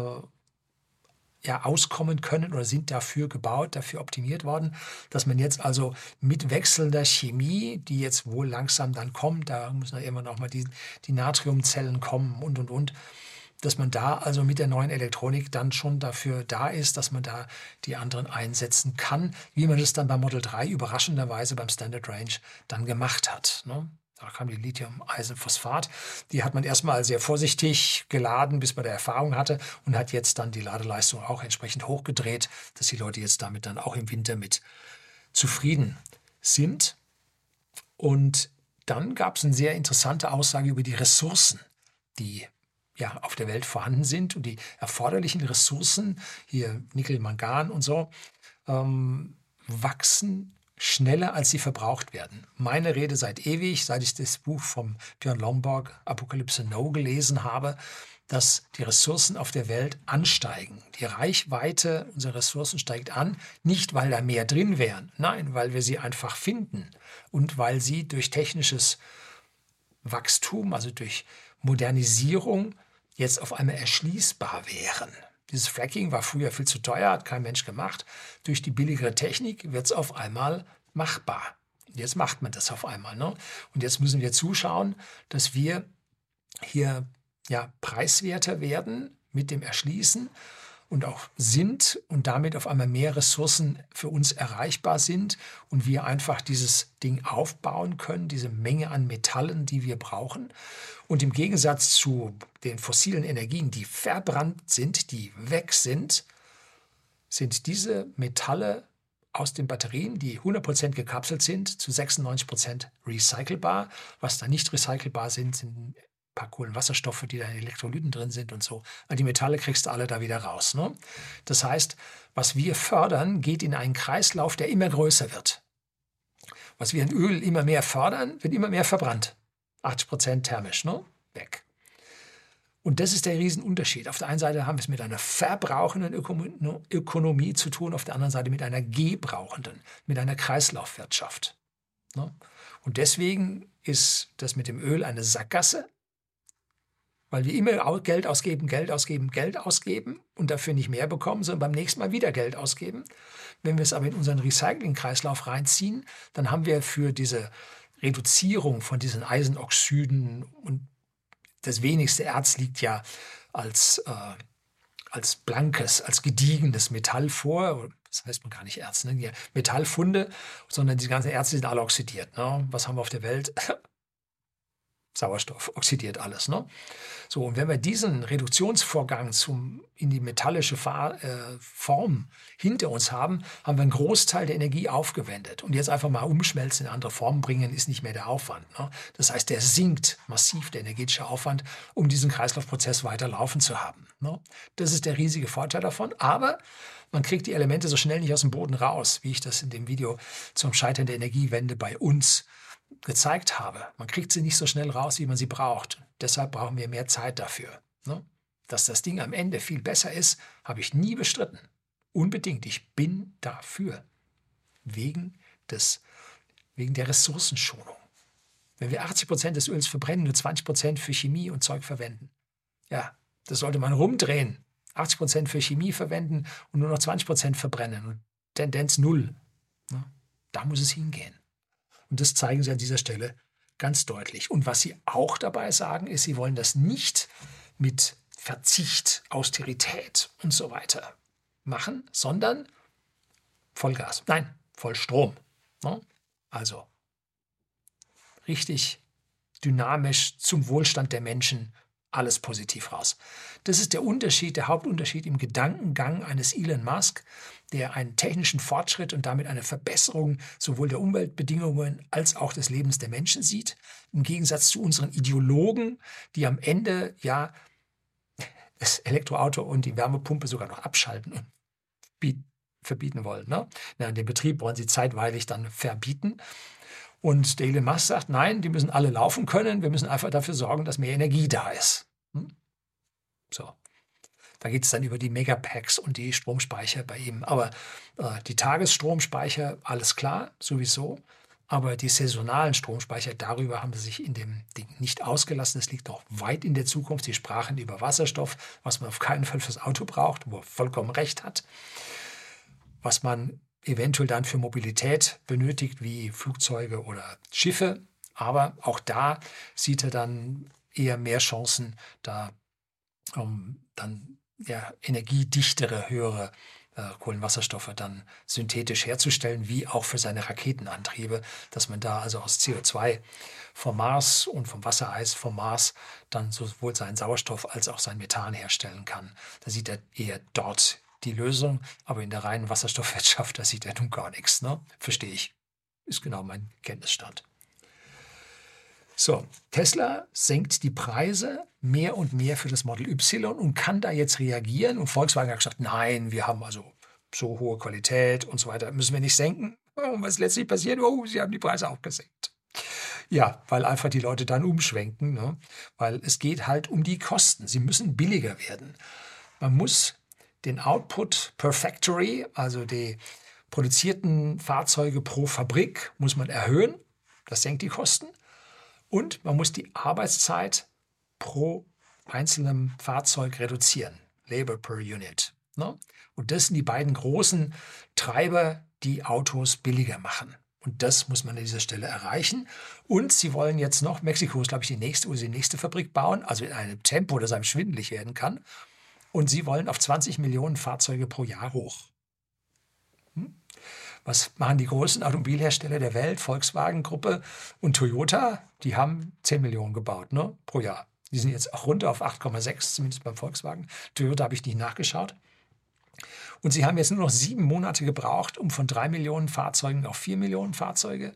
ja, auskommen können oder sind dafür gebaut, dafür optimiert worden, dass man jetzt also mit wechselnder Chemie, die jetzt wohl langsam dann kommt, da müssen ja immer noch mal die, die Natriumzellen kommen und, und, und, dass man da also mit der neuen Elektronik dann schon dafür da ist, dass man da die anderen einsetzen kann, wie man das dann beim Model 3 überraschenderweise beim Standard Range dann gemacht hat. Ne? Da kam die Lithium-Eisenphosphat. Die hat man erstmal sehr vorsichtig geladen, bis man der Erfahrung hatte und hat jetzt dann die Ladeleistung auch entsprechend hochgedreht, dass die Leute jetzt damit dann auch im Winter mit zufrieden sind. Und dann gab es eine sehr interessante Aussage über die Ressourcen, die ja, auf der Welt vorhanden sind und die erforderlichen Ressourcen, hier Nickel, Mangan und so, ähm, wachsen schneller, als sie verbraucht werden. Meine Rede seit ewig, seit ich das Buch von Björn Lomborg, Apokalypse No, gelesen habe, dass die Ressourcen auf der Welt ansteigen. Die Reichweite unserer Ressourcen steigt an, nicht weil da mehr drin wären, nein, weil wir sie einfach finden und weil sie durch technisches Wachstum, also durch Modernisierung, jetzt auf einmal erschließbar wären. Dieses Fracking war früher viel zu teuer, hat kein Mensch gemacht. Durch die billigere Technik wird es auf einmal machbar. Jetzt macht man das auf einmal. Ne? Und jetzt müssen wir zuschauen, dass wir hier ja, preiswerter werden mit dem Erschließen und auch sind und damit auf einmal mehr Ressourcen für uns erreichbar sind und wir einfach dieses Ding aufbauen können, diese Menge an Metallen, die wir brauchen. Und im Gegensatz zu den fossilen Energien, die verbrannt sind, die weg sind, sind diese Metalle aus den Batterien, die 100% gekapselt sind, zu 96% recycelbar. Was da nicht recycelbar sind, sind paar Kohlenwasserstoffe, die da in Elektrolyten drin sind und so. Und die Metalle kriegst du alle da wieder raus. Ne? Das heißt, was wir fördern, geht in einen Kreislauf, der immer größer wird. Was wir in Öl immer mehr fördern, wird immer mehr verbrannt. 80 Prozent thermisch, ne? weg. Und das ist der Riesenunterschied. Auf der einen Seite haben wir es mit einer verbrauchenden Ökonomie zu tun, auf der anderen Seite mit einer gebrauchenden, mit einer Kreislaufwirtschaft. Ne? Und deswegen ist das mit dem Öl eine Sackgasse, weil wir immer Geld ausgeben, Geld ausgeben, Geld ausgeben und dafür nicht mehr bekommen, sondern beim nächsten Mal wieder Geld ausgeben. Wenn wir es aber in unseren Recyclingkreislauf reinziehen, dann haben wir für diese Reduzierung von diesen Eisenoxiden und das wenigste Erz liegt ja als, äh, als blankes, als gediegenes Metall vor. Das heißt man gar nicht Erz, ne? Metallfunde, sondern die ganzen Erze sind alle oxidiert. Ne? Was haben wir auf der Welt? Sauerstoff, oxidiert alles. Ne? So, und wenn wir diesen Reduktionsvorgang zum, in die metallische Fahr, äh, Form hinter uns haben, haben wir einen Großteil der Energie aufgewendet. Und jetzt einfach mal umschmelzen, in andere Formen bringen, ist nicht mehr der Aufwand. Ne? Das heißt, der sinkt massiv, der energetische Aufwand, um diesen Kreislaufprozess weiter laufen zu haben. Ne? Das ist der riesige Vorteil davon. Aber man kriegt die Elemente so schnell nicht aus dem Boden raus, wie ich das in dem Video zum Scheitern der Energiewende bei uns gezeigt habe. Man kriegt sie nicht so schnell raus, wie man sie braucht. Deshalb brauchen wir mehr Zeit dafür. Ne? Dass das Ding am Ende viel besser ist, habe ich nie bestritten. Unbedingt. Ich bin dafür. Wegen, des, wegen der Ressourcenschonung. Wenn wir 80 Prozent des Öls verbrennen, nur 20 Prozent für Chemie und Zeug verwenden. Ja, das sollte man rumdrehen. 80 Prozent für Chemie verwenden und nur noch 20 Prozent verbrennen. Tendenz null. Ne? Da muss es hingehen. Und das zeigen sie an dieser Stelle ganz deutlich. Und was sie auch dabei sagen, ist, sie wollen das nicht mit Verzicht, Austerität und so weiter machen, sondern Vollgas. Nein, Vollstrom. Ne? Also richtig dynamisch zum Wohlstand der Menschen alles positiv raus. Das ist der Unterschied, der Hauptunterschied im Gedankengang eines Elon Musk, der einen technischen Fortschritt und damit eine Verbesserung sowohl der Umweltbedingungen als auch des Lebens der Menschen sieht, im Gegensatz zu unseren Ideologen, die am Ende ja das Elektroauto und die Wärmepumpe sogar noch abschalten und verbieten wollen. Ne? Ja, den Betrieb wollen sie zeitweilig dann verbieten. Und der Elon Musk sagt, nein, die müssen alle laufen können, wir müssen einfach dafür sorgen, dass mehr Energie da ist. Hm? So. Da geht es dann über die Megapacks und die Stromspeicher bei ihm. Aber äh, die Tagesstromspeicher, alles klar, sowieso. Aber die saisonalen Stromspeicher, darüber haben sie sich in dem Ding nicht ausgelassen. Das liegt noch weit in der Zukunft. Sie sprachen über Wasserstoff, was man auf keinen Fall fürs Auto braucht, wo er vollkommen recht hat. Was man eventuell dann für Mobilität benötigt, wie Flugzeuge oder Schiffe. Aber auch da sieht er dann eher mehr Chancen, da um dann ja, energiedichtere, höhere äh, Kohlenwasserstoffe dann synthetisch herzustellen, wie auch für seine Raketenantriebe, dass man da also aus CO2 vom Mars und vom Wassereis vom Mars dann sowohl seinen Sauerstoff als auch sein Methan herstellen kann. Da sieht er eher dort die Lösung, aber in der reinen Wasserstoffwirtschaft, da sieht er nun gar nichts. Ne? Verstehe ich. Ist genau mein Kenntnisstand. So, Tesla senkt die Preise mehr und mehr für das Model Y und kann da jetzt reagieren. Und Volkswagen hat gesagt, nein, wir haben also so hohe Qualität und so weiter, müssen wir nicht senken. Und was letztlich passiert? Oh, sie haben die Preise auch gesenkt. Ja, weil einfach die Leute dann umschwenken, ne? weil es geht halt um die Kosten. Sie müssen billiger werden. Man muss den Output per Factory, also die produzierten Fahrzeuge pro Fabrik, muss man erhöhen. Das senkt die Kosten. Und man muss die Arbeitszeit pro einzelnem Fahrzeug reduzieren. Labor per Unit. Ne? Und das sind die beiden großen Treiber, die Autos billiger machen. Und das muss man an dieser Stelle erreichen. Und sie wollen jetzt noch, Mexiko ist, glaube ich, die nächste, die nächste Fabrik bauen, also in einem Tempo, das einem schwindelig werden kann. Und sie wollen auf 20 Millionen Fahrzeuge pro Jahr hoch. Hm? Was machen die großen Automobilhersteller der Welt, Volkswagen-Gruppe und Toyota? Die haben 10 Millionen gebaut ne, pro Jahr. Die sind jetzt auch runter auf 8,6, zumindest beim Volkswagen. Toyota habe ich nicht nachgeschaut. Und sie haben jetzt nur noch sieben Monate gebraucht, um von drei Millionen Fahrzeugen auf vier Millionen Fahrzeuge,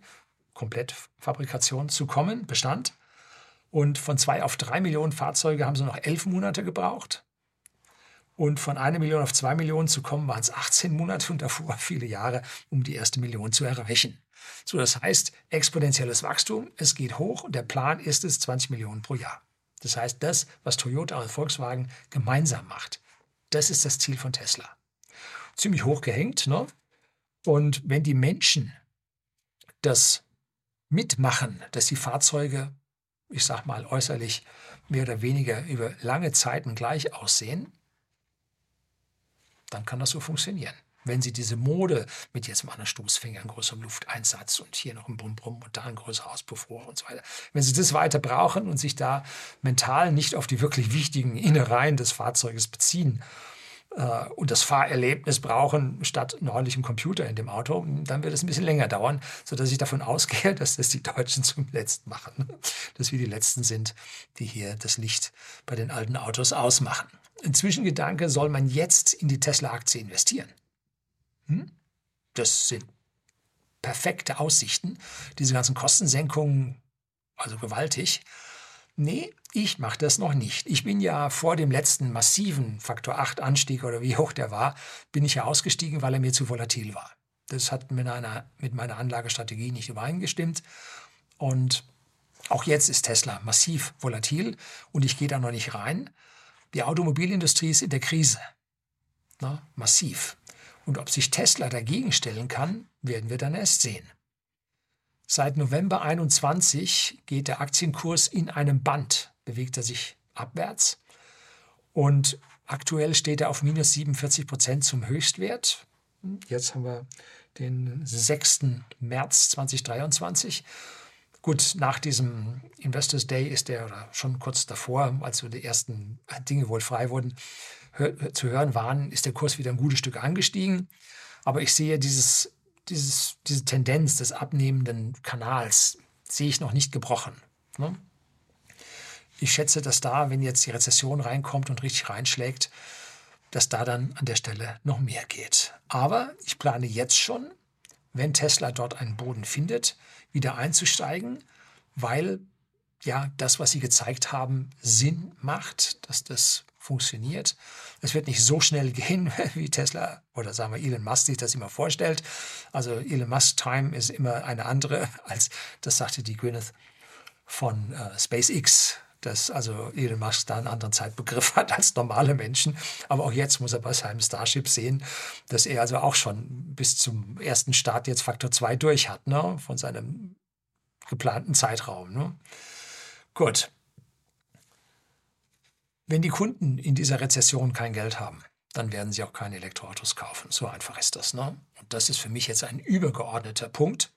Komplettfabrikation, zu kommen, Bestand. Und von zwei auf drei Millionen Fahrzeuge haben sie noch elf Monate gebraucht. Und von einer Million auf zwei Millionen zu kommen, waren es 18 Monate und davor (laughs) viele Jahre, um die erste Million zu erreichen. So, das heißt, exponentielles Wachstum, es geht hoch und der Plan ist es 20 Millionen pro Jahr. Das heißt, das, was Toyota und Volkswagen gemeinsam macht, das ist das Ziel von Tesla. Ziemlich hoch gehängt, ne? Und wenn die Menschen das mitmachen, dass die Fahrzeuge, ich sag mal äußerlich mehr oder weniger über lange Zeiten gleich aussehen, dann kann das so funktionieren. Wenn Sie diese Mode mit jetzt mal einer Stoßfinger, einem größeren Lufteinsatz und hier noch ein Brumm-Brumm und da ein größerer Auspuffrohr und so weiter, wenn Sie das weiter brauchen und sich da mental nicht auf die wirklich wichtigen Innereien des Fahrzeuges beziehen äh, und das Fahrerlebnis brauchen statt ordentlichen Computer in dem Auto, dann wird es ein bisschen länger dauern, sodass ich davon (laughs) ausgehe, dass das die Deutschen zum Letzten machen. Dass wir die Letzten sind, die hier das Licht bei den alten Autos ausmachen. Ein Zwischengedanke, soll man jetzt in die Tesla-Aktie investieren? Hm? Das sind perfekte Aussichten. Diese ganzen Kostensenkungen, also gewaltig. Nee, ich mache das noch nicht. Ich bin ja vor dem letzten massiven Faktor 8 Anstieg oder wie hoch der war, bin ich ja ausgestiegen, weil er mir zu volatil war. Das hat mit, einer, mit meiner Anlagestrategie nicht übereingestimmt. Und auch jetzt ist Tesla massiv volatil und ich gehe da noch nicht rein. Die Automobilindustrie ist in der Krise. Na, massiv. Und ob sich Tesla dagegen stellen kann, werden wir dann erst sehen. Seit November 21 geht der Aktienkurs in einem Band, bewegt er sich abwärts. Und aktuell steht er auf minus 47 Prozent zum Höchstwert. Jetzt haben wir den 6. März 2023. Gut, nach diesem Investors Day ist er, oder schon kurz davor, als so die ersten Dinge wohl frei wurden, hör, zu hören waren, ist der Kurs wieder ein gutes Stück angestiegen. Aber ich sehe dieses dieses, diese Tendenz des abnehmenden Kanals sehe ich noch nicht gebrochen. Ne? Ich schätze, dass da, wenn jetzt die Rezession reinkommt und richtig reinschlägt, dass da dann an der Stelle noch mehr geht. Aber ich plane jetzt schon, wenn Tesla dort einen Boden findet, wieder einzusteigen, weil ja das, was sie gezeigt haben, Sinn macht, dass das funktioniert. Es wird nicht so schnell gehen, (laughs) wie Tesla oder sagen wir Elon Musk sich das immer vorstellt. Also Elon Musk Time ist immer eine andere, (laughs) als das sagte die Gwyneth von äh, SpaceX, dass also Elon Musk da einen anderen Zeitbegriff (laughs) hat als normale Menschen. Aber auch jetzt muss er bei seinem Starship sehen, dass er also auch schon bis zum ersten Start jetzt Faktor 2 durch hat, ne? von seinem geplanten Zeitraum. Ne? Gut. Wenn die Kunden in dieser Rezession kein Geld haben, dann werden sie auch keine Elektroautos kaufen. So einfach ist das. Ne? Und das ist für mich jetzt ein übergeordneter Punkt.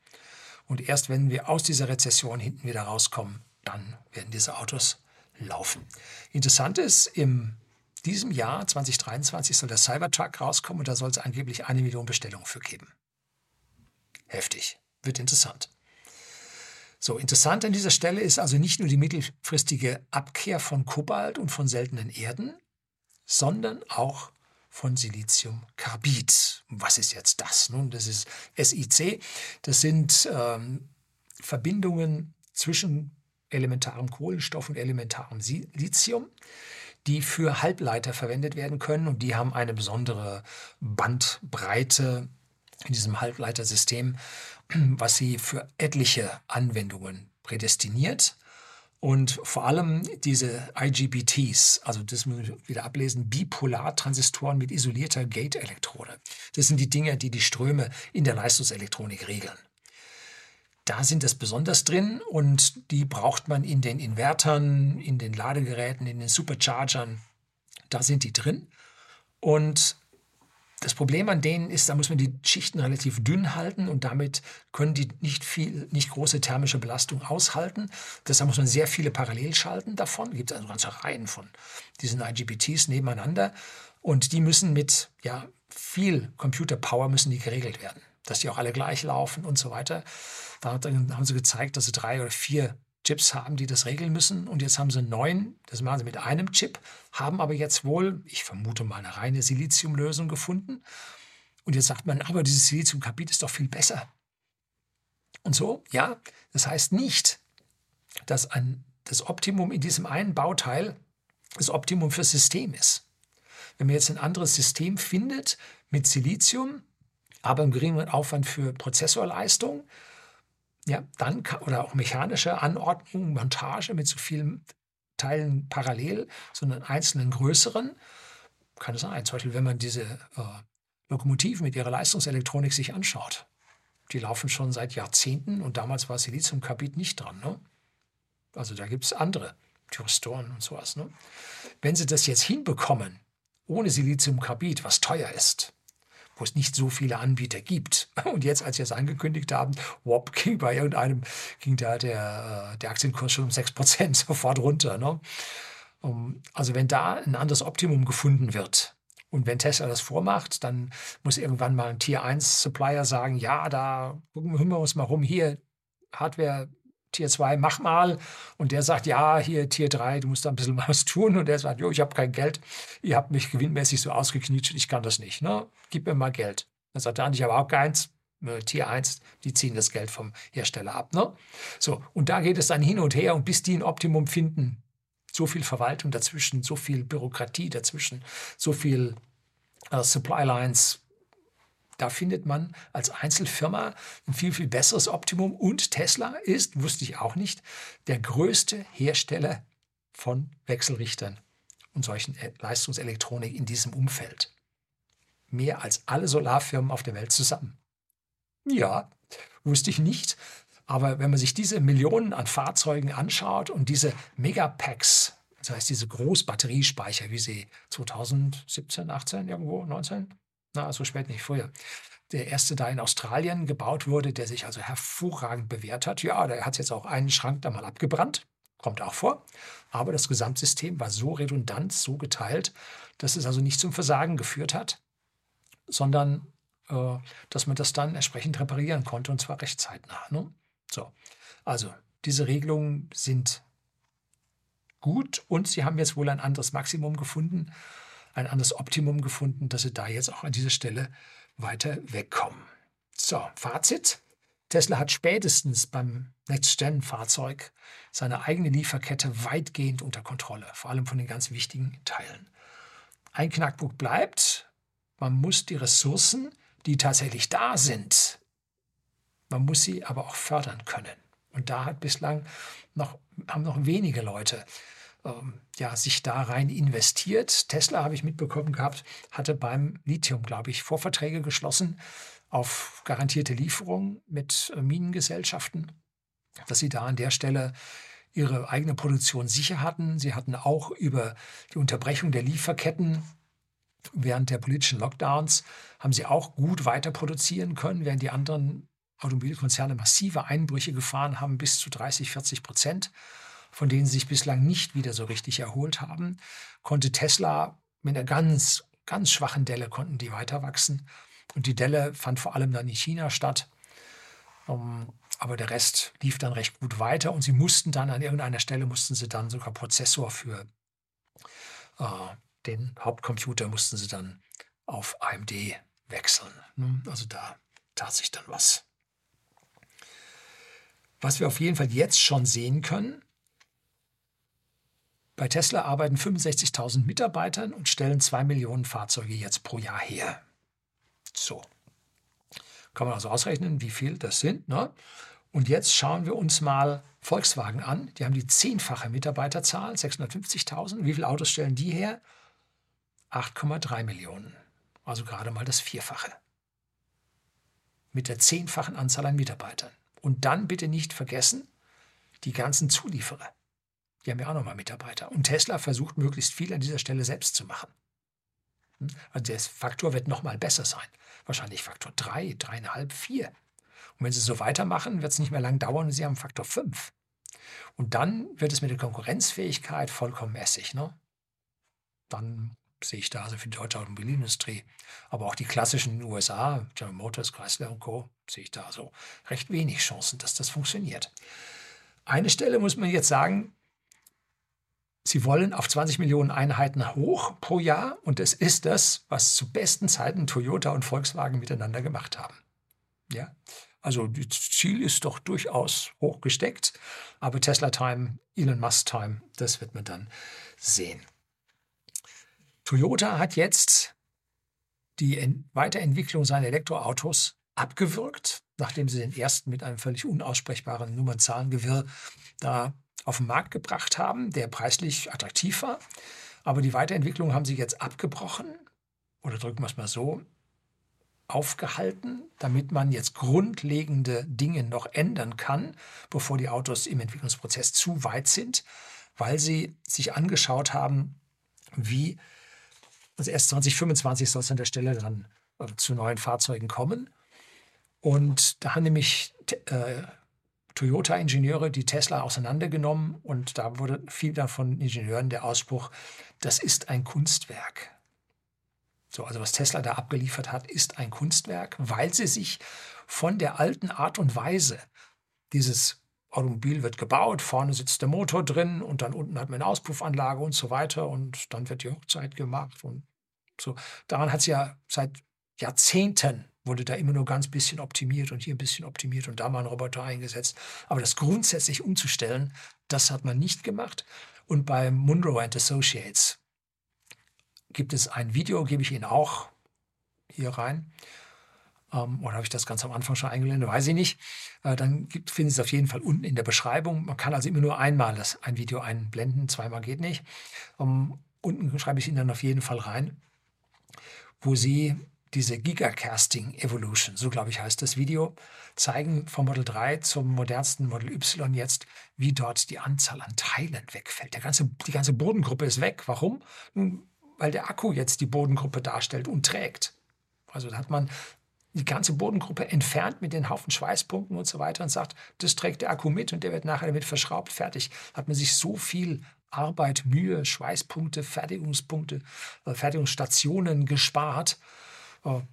Und erst wenn wir aus dieser Rezession hinten wieder rauskommen, dann werden diese Autos laufen. Interessant ist, in diesem Jahr 2023 soll der Cybertruck rauskommen und da soll es angeblich eine Million Bestellungen für geben. Heftig. Wird interessant. So, interessant an dieser Stelle ist also nicht nur die mittelfristige Abkehr von Kobalt und von seltenen Erden, sondern auch von Siliziumkarbid. Was ist jetzt das? Nun, das ist SiC. Das sind ähm, Verbindungen zwischen elementarem Kohlenstoff und elementarem Silizium, die für Halbleiter verwendet werden können und die haben eine besondere Bandbreite in diesem Halbleitersystem was sie für etliche Anwendungen prädestiniert. Und vor allem diese IGBTs, also das müssen wir wieder ablesen, Bipolartransistoren mit isolierter Gate-Elektrode. Das sind die Dinge, die die Ströme in der Leistungselektronik regeln. Da sind es besonders drin und die braucht man in den Invertern, in den Ladegeräten, in den Superchargern. Da sind die drin. Und das Problem an denen ist, da muss man die Schichten relativ dünn halten und damit können die nicht viel, nicht große thermische Belastung aushalten. Deshalb muss man sehr viele parallel schalten davon. Es gibt also ganze Reihen von diesen IGBTs nebeneinander und die müssen mit ja, viel Computerpower müssen die geregelt werden, dass die auch alle gleich laufen und so weiter. Da haben sie gezeigt, dass sie drei oder vier Chips haben, die das regeln müssen. Und jetzt haben sie neun, das machen sie mit einem Chip, haben aber jetzt wohl, ich vermute mal, eine reine Siliziumlösung gefunden. Und jetzt sagt man, aber dieses Siliziumkarbid ist doch viel besser. Und so, ja, das heißt nicht, dass ein, das Optimum in diesem einen Bauteil das Optimum fürs System ist. Wenn man jetzt ein anderes System findet mit Silizium, aber im geringeren Aufwand für Prozessorleistung, ja, dann oder auch mechanische Anordnung, Montage mit so vielen Teilen parallel, sondern einzelnen größeren, kann es sein. Zum Beispiel, wenn man diese äh, Lokomotiven mit ihrer Leistungselektronik sich anschaut. Die laufen schon seit Jahrzehnten und damals war Siliziumkarbid nicht dran. Ne? Also da gibt es andere Thyristoren und sowas. Ne? Wenn sie das jetzt hinbekommen, ohne Siliziumkarbid, was teuer ist, wo es nicht so viele Anbieter gibt. (laughs) Und jetzt, als sie es angekündigt haben, wop, ging bei irgendeinem, ging da der, äh, der Aktienkurs schon um 6% (laughs) sofort runter. Ne? Also wenn da ein anderes Optimum gefunden wird Und wenn Tesla das vormacht, dann muss irgendwann mal ein Tier 1 Supplier sagen, ja, da gucken wir uns mal rum, hier Hardware Tier 2, mach mal. Und der sagt, ja, hier Tier 3, du musst da ein bisschen (laughs) was tun. Und der sagt, jo, ich habe kein Geld, ihr habt mich gewinnmäßig so ausgeknietscht, ich kann das nicht. Ne? Gib mir mal Geld. Dann sagt er, ich habe auch keins. Äh, Tier 1, die ziehen das Geld vom Hersteller ab. Ne? So, und da geht es dann hin und her und bis die ein Optimum finden, so viel Verwaltung dazwischen, so viel Bürokratie dazwischen, so viel äh, Supply Lines, da findet man als Einzelfirma ein viel, viel besseres Optimum. Und Tesla ist, wusste ich auch nicht, der größte Hersteller von Wechselrichtern und solchen äh, Leistungselektronik in diesem Umfeld. Mehr als alle Solarfirmen auf der Welt zusammen. Ja, wusste ich nicht. Aber wenn man sich diese Millionen an Fahrzeugen anschaut und diese Megapacks, das heißt diese Großbatteriespeicher, wie sie 2017, 18 irgendwo, 19, na, so spät nicht früher. Der erste da in Australien gebaut wurde, der sich also hervorragend bewährt hat. Ja, der hat jetzt auch einen Schrank da mal abgebrannt. Kommt auch vor. Aber das Gesamtsystem war so redundant, so geteilt, dass es also nicht zum Versagen geführt hat, sondern äh, dass man das dann entsprechend reparieren konnte und zwar recht zeitnah. Ne? So, also diese Regelungen sind gut und sie haben jetzt wohl ein anderes Maximum gefunden ein anderes Optimum gefunden, dass sie da jetzt auch an dieser Stelle weiter wegkommen. So, Fazit. Tesla hat spätestens beim Next-Gen-Fahrzeug seine eigene Lieferkette weitgehend unter Kontrolle, vor allem von den ganz wichtigen Teilen. Ein Knackpunkt bleibt, man muss die Ressourcen, die tatsächlich da sind, man muss sie aber auch fördern können. Und da hat bislang noch, haben noch wenige Leute ähm, ja, sich da rein investiert. Tesla, habe ich mitbekommen gehabt, hatte beim Lithium, glaube ich, Vorverträge geschlossen auf garantierte Lieferungen mit äh, Minengesellschaften, dass sie da an der Stelle ihre eigene Produktion sicher hatten. Sie hatten auch über die Unterbrechung der Lieferketten während der politischen Lockdowns, haben sie auch gut weiter produzieren können, während die anderen Automobilkonzerne massive Einbrüche gefahren haben, bis zu 30, 40 Prozent von denen sie sich bislang nicht wieder so richtig erholt haben, konnte Tesla mit einer ganz, ganz schwachen Delle konnten die weiter wachsen. Und die Delle fand vor allem dann in China statt. Ähm, aber der Rest lief dann recht gut weiter und sie mussten dann an irgendeiner Stelle mussten sie dann sogar Prozessor für äh, den Hauptcomputer mussten sie dann auf AMD wechseln. Ne? Also da tat sich dann was. Was wir auf jeden Fall jetzt schon sehen können, bei Tesla arbeiten 65.000 Mitarbeitern und stellen 2 Millionen Fahrzeuge jetzt pro Jahr her. So. Kann man also ausrechnen, wie viel das sind. Ne? Und jetzt schauen wir uns mal Volkswagen an. Die haben die zehnfache Mitarbeiterzahl, 650.000. Wie viele Autos stellen die her? 8,3 Millionen. Also gerade mal das Vierfache. Mit der zehnfachen Anzahl an Mitarbeitern. Und dann bitte nicht vergessen, die ganzen Zulieferer. Die haben ja auch nochmal Mitarbeiter. Und Tesla versucht möglichst viel an dieser Stelle selbst zu machen. Hm? Also der Faktor wird nochmal besser sein. Wahrscheinlich Faktor 3, 3,5, 4. Und wenn sie so weitermachen, wird es nicht mehr lang dauern und sie haben Faktor 5. Und dann wird es mit der Konkurrenzfähigkeit vollkommen mäßig. Ne? Dann sehe ich da also für die deutsche Automobilindustrie, aber auch die klassischen USA, General Motors, Chrysler und Co., sehe ich da so recht wenig Chancen, dass das funktioniert. Eine Stelle muss man jetzt sagen, Sie wollen auf 20 Millionen Einheiten hoch pro Jahr und es ist das, was zu besten Zeiten Toyota und Volkswagen miteinander gemacht haben. Ja? Also das Ziel ist doch durchaus hoch gesteckt, aber Tesla Time, Elon Musk Time, das wird man dann sehen. Toyota hat jetzt die Weiterentwicklung seiner Elektroautos abgewürgt, nachdem sie den ersten mit einem völlig unaussprechbaren Nummernzahlengewirr da auf den Markt gebracht haben, der preislich attraktiv war. Aber die Weiterentwicklung haben sie jetzt abgebrochen, oder drücken wir es mal so, aufgehalten, damit man jetzt grundlegende Dinge noch ändern kann, bevor die Autos im Entwicklungsprozess zu weit sind, weil sie sich angeschaut haben, wie, also erst 2025 soll es an der Stelle dann äh, zu neuen Fahrzeugen kommen. Und da haben nämlich äh, Toyota-Ingenieure die Tesla auseinandergenommen und da wurde viel dann von Ingenieuren der Ausspruch, das ist ein Kunstwerk. So, also was Tesla da abgeliefert hat, ist ein Kunstwerk, weil sie sich von der alten Art und Weise dieses Automobil wird gebaut, vorne sitzt der Motor drin und dann unten hat man eine Auspuffanlage und so weiter und dann wird die Hochzeit gemacht und so. Daran hat es ja seit Jahrzehnten wurde da immer nur ganz bisschen optimiert und hier ein bisschen optimiert und da mal ein Roboter eingesetzt. Aber das grundsätzlich umzustellen, das hat man nicht gemacht. Und bei Munro and Associates gibt es ein Video, gebe ich Ihnen auch hier rein. Ähm, oder habe ich das ganz am Anfang schon eingeblendet? Weiß ich nicht. Äh, dann gibt, finden Sie es auf jeden Fall unten in der Beschreibung. Man kann also immer nur einmal das, ein Video einblenden, zweimal geht nicht. Ähm, unten schreibe ich Ihnen dann auf jeden Fall rein, wo Sie diese Gigacasting Evolution, so glaube ich heißt das Video, zeigen vom Model 3 zum modernsten Model Y jetzt, wie dort die Anzahl an Teilen wegfällt. Der ganze, die ganze Bodengruppe ist weg. Warum? Weil der Akku jetzt die Bodengruppe darstellt und trägt. Also da hat man die ganze Bodengruppe entfernt mit den Haufen Schweißpunkten und so weiter und sagt, das trägt der Akku mit und der wird nachher damit verschraubt, fertig. Hat man sich so viel Arbeit, Mühe, Schweißpunkte, Fertigungspunkte, äh, Fertigungsstationen gespart,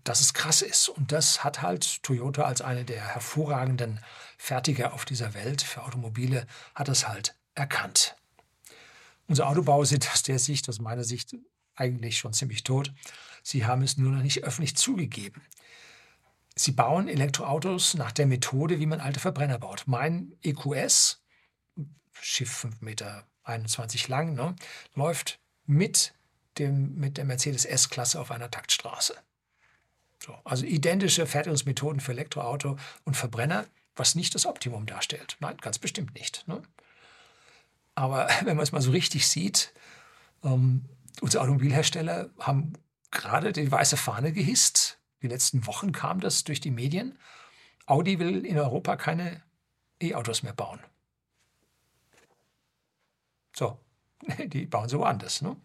dass es krass ist. Und das hat halt Toyota als eine der hervorragenden Fertiger auf dieser Welt für Automobile, hat es halt erkannt. Unser Autobau sieht aus der Sicht, aus meiner Sicht, eigentlich schon ziemlich tot. Sie haben es nur noch nicht öffentlich zugegeben. Sie bauen Elektroautos nach der Methode, wie man alte Verbrenner baut. Mein EQS, Schiff 5,21 Meter lang, ne, läuft mit, dem, mit der Mercedes S-Klasse auf einer Taktstraße. So, also identische Fertigungsmethoden für Elektroauto und Verbrenner, was nicht das Optimum darstellt. Nein, ganz bestimmt nicht. Ne? Aber (laughs) wenn man es mal so richtig sieht, ähm, unsere Automobilhersteller haben gerade die weiße Fahne gehisst. Die letzten Wochen kam das durch die Medien. Audi will in Europa keine E-Autos mehr bauen. So, (laughs) die bauen so woanders. Ne?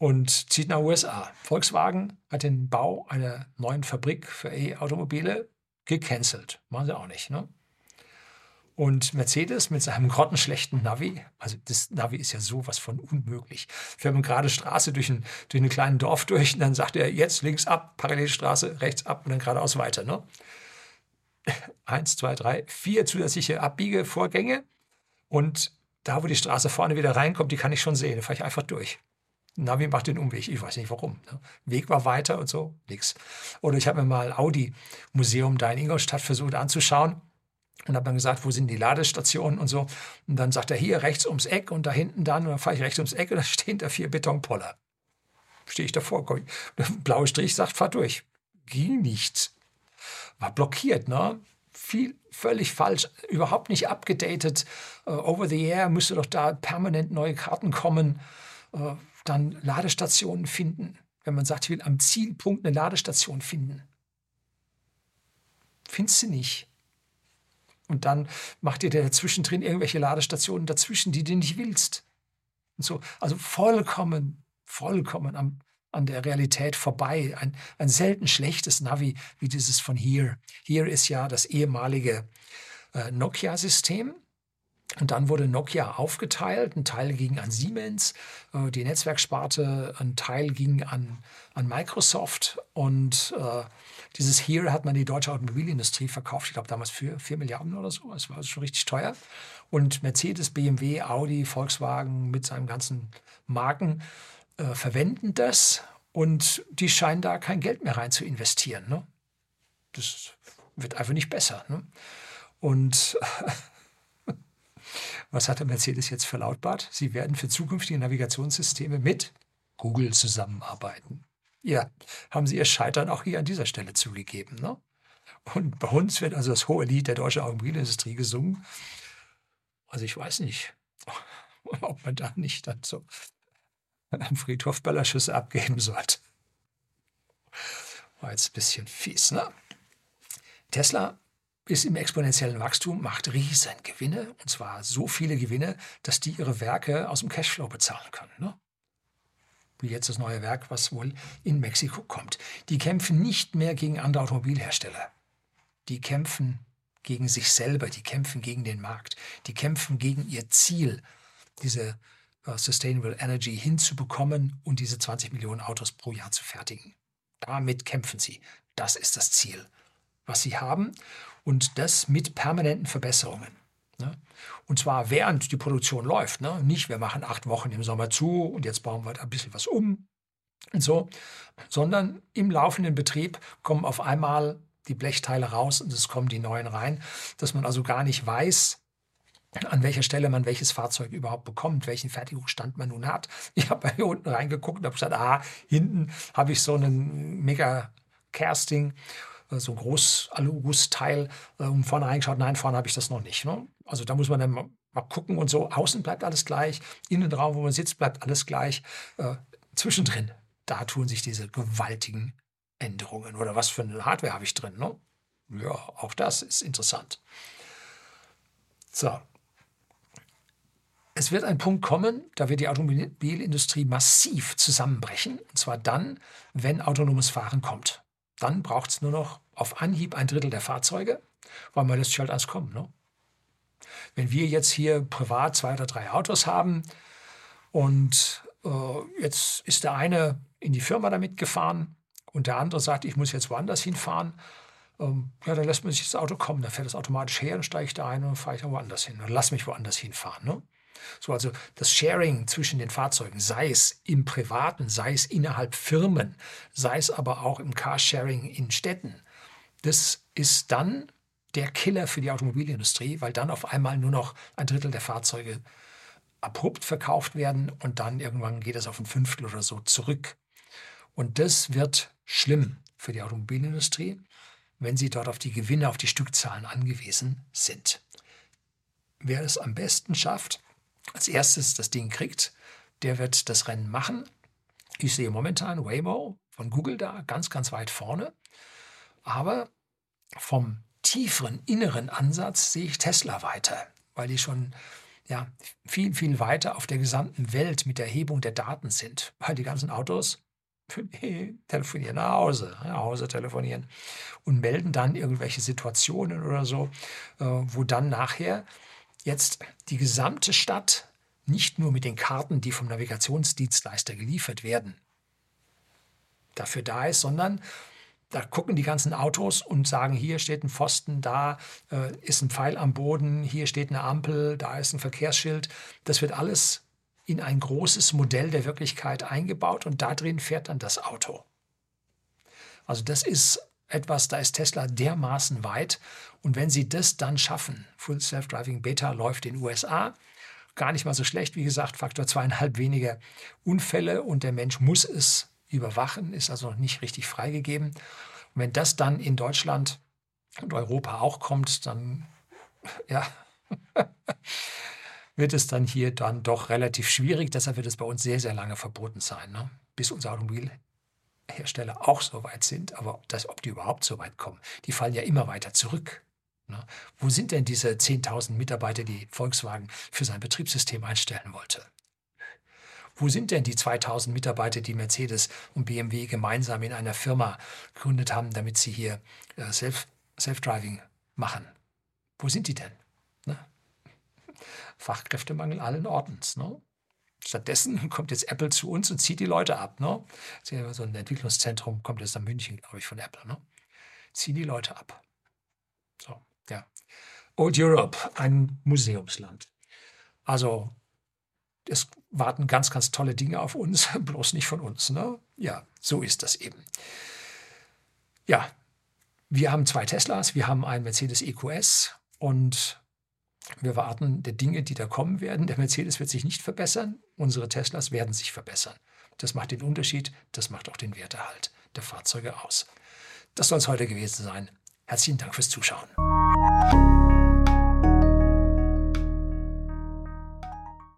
Und zieht nach USA. Volkswagen hat den Bau einer neuen Fabrik für E-Automobile gecancelt. Machen sie auch nicht. Ne? Und Mercedes mit seinem grottenschlechten Navi, also das Navi ist ja sowas von unmöglich. Wir haben gerade Straße durch ein, durch ein kleines Dorf durch und dann sagt er jetzt links ab, Parallelstraße, rechts ab und dann geradeaus weiter. Ne? Eins, zwei, drei, vier zusätzliche Abbiegevorgänge und da, wo die Straße vorne wieder reinkommt, die kann ich schon sehen. Da fahre ich einfach durch. Navi macht den Umweg. Ich weiß nicht warum. Ne? Weg war weiter und so, nix. Oder ich habe mir mal Audi Museum da in Ingolstadt versucht anzuschauen und habe dann gesagt, wo sind die Ladestationen und so. Und dann sagt er hier rechts ums Eck und da hinten dann. Und dann fahre ich rechts ums Eck und da (laughs) stehen da vier Betonpoller. Stehe ich davor. Der (laughs) blaue Strich sagt, fahr durch. Ging nicht. War blockiert, ne? Viel, völlig falsch, überhaupt nicht abgedatet. Uh, over the air müsste doch da permanent neue Karten kommen. Uh, dann Ladestationen finden. Wenn man sagt, ich will am Zielpunkt eine Ladestation finden. Findest du nicht. Und dann macht ihr dazwischen drin irgendwelche Ladestationen dazwischen, die du nicht willst. Und so, also vollkommen, vollkommen am, an der Realität vorbei. Ein, ein selten schlechtes Navi wie dieses von Here. Here ist ja das ehemalige äh, Nokia-System. Und dann wurde Nokia aufgeteilt. Ein Teil ging an Siemens, äh, die Netzwerksparte, ein Teil ging an, an Microsoft. Und äh, dieses Here hat man die deutsche Automobilindustrie verkauft. Ich glaube damals für 4 Milliarden oder so. Das war also schon richtig teuer. Und Mercedes, BMW, Audi, Volkswagen mit seinen ganzen Marken äh, verwenden das. Und die scheinen da kein Geld mehr rein zu investieren. Ne? Das wird einfach nicht besser. Ne? Und (laughs) Was hat der Mercedes jetzt verlautbart? Sie werden für zukünftige Navigationssysteme mit Google zusammenarbeiten. Ja, haben Sie Ihr Scheitern auch hier an dieser Stelle zugegeben. Ne? Und bei uns wird also das hohe Lied der deutschen Automobilindustrie gesungen. Also ich weiß nicht, (laughs) ob man da nicht dann so am Friedhof Böllerschüsse abgeben sollte. War jetzt ein bisschen fies, ne? Tesla ist im exponentiellen Wachstum, macht riesen Gewinne, und zwar so viele Gewinne, dass die ihre Werke aus dem Cashflow bezahlen können. Ne? Wie jetzt das neue Werk, was wohl in Mexiko kommt. Die kämpfen nicht mehr gegen andere Automobilhersteller. Die kämpfen gegen sich selber, die kämpfen gegen den Markt, die kämpfen gegen ihr Ziel, diese äh, Sustainable Energy hinzubekommen und diese 20 Millionen Autos pro Jahr zu fertigen. Damit kämpfen sie. Das ist das Ziel, was sie haben. Und das mit permanenten Verbesserungen. Ne? Und zwar während die Produktion läuft. Ne? Nicht, wir machen acht Wochen im Sommer zu und jetzt bauen wir da ein bisschen was um und so, sondern im laufenden Betrieb kommen auf einmal die Blechteile raus und es kommen die neuen rein, dass man also gar nicht weiß, an welcher Stelle man welches Fahrzeug überhaupt bekommt, welchen Fertigungsstand man nun hat. Ich habe hier unten reingeguckt und habe gesagt, ah, hinten habe ich so einen mega Casting, so ein groß Aluguss-Teil äh, und vorne reingeschaut, nein, vorne habe ich das noch nicht. Ne? Also da muss man dann mal gucken und so. Außen bleibt alles gleich, Innenraum, wo man sitzt, bleibt alles gleich. Äh, zwischendrin, da tun sich diese gewaltigen Änderungen. Oder was für eine Hardware habe ich drin? Ne? Ja, auch das ist interessant. So. Es wird ein Punkt kommen, da wird die Automobilindustrie massiv zusammenbrechen. Und zwar dann, wenn autonomes Fahren kommt. Dann braucht es nur noch auf Anhieb ein Drittel der Fahrzeuge, weil man lässt sich halt alles kommen. Ne? Wenn wir jetzt hier privat zwei oder drei Autos haben und äh, jetzt ist der eine in die Firma damit gefahren und der andere sagt, ich muss jetzt woanders hinfahren, ähm, ja, dann lässt man sich das Auto kommen, dann fährt es automatisch her, dann steige ich da ein und fahre ich dann woanders hin und lass mich woanders hinfahren. Ne? So, also das Sharing zwischen den Fahrzeugen, sei es im Privaten, sei es innerhalb Firmen, sei es aber auch im Carsharing in Städten, das ist dann der Killer für die Automobilindustrie, weil dann auf einmal nur noch ein Drittel der Fahrzeuge abrupt verkauft werden und dann irgendwann geht es auf ein Fünftel oder so zurück. Und das wird schlimm für die Automobilindustrie, wenn sie dort auf die Gewinne, auf die Stückzahlen angewiesen sind. Wer es am besten schafft, als erstes das Ding kriegt, der wird das Rennen machen. Ich sehe momentan Waymo von Google da ganz, ganz weit vorne. Aber vom tieferen inneren Ansatz sehe ich Tesla weiter, weil die schon ja, viel, viel weiter auf der gesamten Welt mit der Erhebung der Daten sind, weil die ganzen Autos (laughs) telefonieren nach Hause, nach Hause telefonieren und melden dann irgendwelche Situationen oder so, äh, wo dann nachher jetzt die gesamte Stadt nicht nur mit den Karten, die vom Navigationsdienstleister geliefert werden, dafür da ist, sondern da gucken die ganzen Autos und sagen, hier steht ein Pfosten, da äh, ist ein Pfeil am Boden, hier steht eine Ampel, da ist ein Verkehrsschild. Das wird alles in ein großes Modell der Wirklichkeit eingebaut und da drin fährt dann das Auto. Also das ist etwas, da ist Tesla dermaßen weit. Und wenn sie das dann schaffen, Full Self-Driving Beta läuft in den USA, gar nicht mal so schlecht, wie gesagt, Faktor zweieinhalb weniger Unfälle und der Mensch muss es überwachen, ist also noch nicht richtig freigegeben. Und wenn das dann in Deutschland und Europa auch kommt, dann ja, (laughs) wird es dann hier dann doch relativ schwierig. Deshalb wird es bei uns sehr, sehr lange verboten sein, ne? bis unser Automobilhersteller auch so weit sind. Aber das, ob die überhaupt so weit kommen, die fallen ja immer weiter zurück. Ne? Wo sind denn diese 10.000 Mitarbeiter, die Volkswagen für sein Betriebssystem einstellen wollte? Wo sind denn die 2000 Mitarbeiter, die Mercedes und BMW gemeinsam in einer Firma gegründet haben, damit sie hier äh, Self, Self-Driving machen? Wo sind die denn? Ne? Fachkräftemangel allen Ordens. Ne? Stattdessen (laughs) kommt jetzt Apple zu uns und zieht die Leute ab. Ne? So ein Entwicklungszentrum kommt jetzt nach München, glaube ich, von Apple. Ne? Ziehen die Leute ab. So, ja. Old Europe, ein Museumsland. Also es warten ganz, ganz tolle Dinge auf uns, (laughs) bloß nicht von uns. Ne? Ja, so ist das eben. Ja, wir haben zwei Teslas, wir haben einen Mercedes EQS und wir warten der Dinge, die da kommen werden. Der Mercedes wird sich nicht verbessern, unsere Teslas werden sich verbessern. Das macht den Unterschied, das macht auch den Werterhalt der Fahrzeuge aus. Das soll es heute gewesen sein. Herzlichen Dank fürs Zuschauen.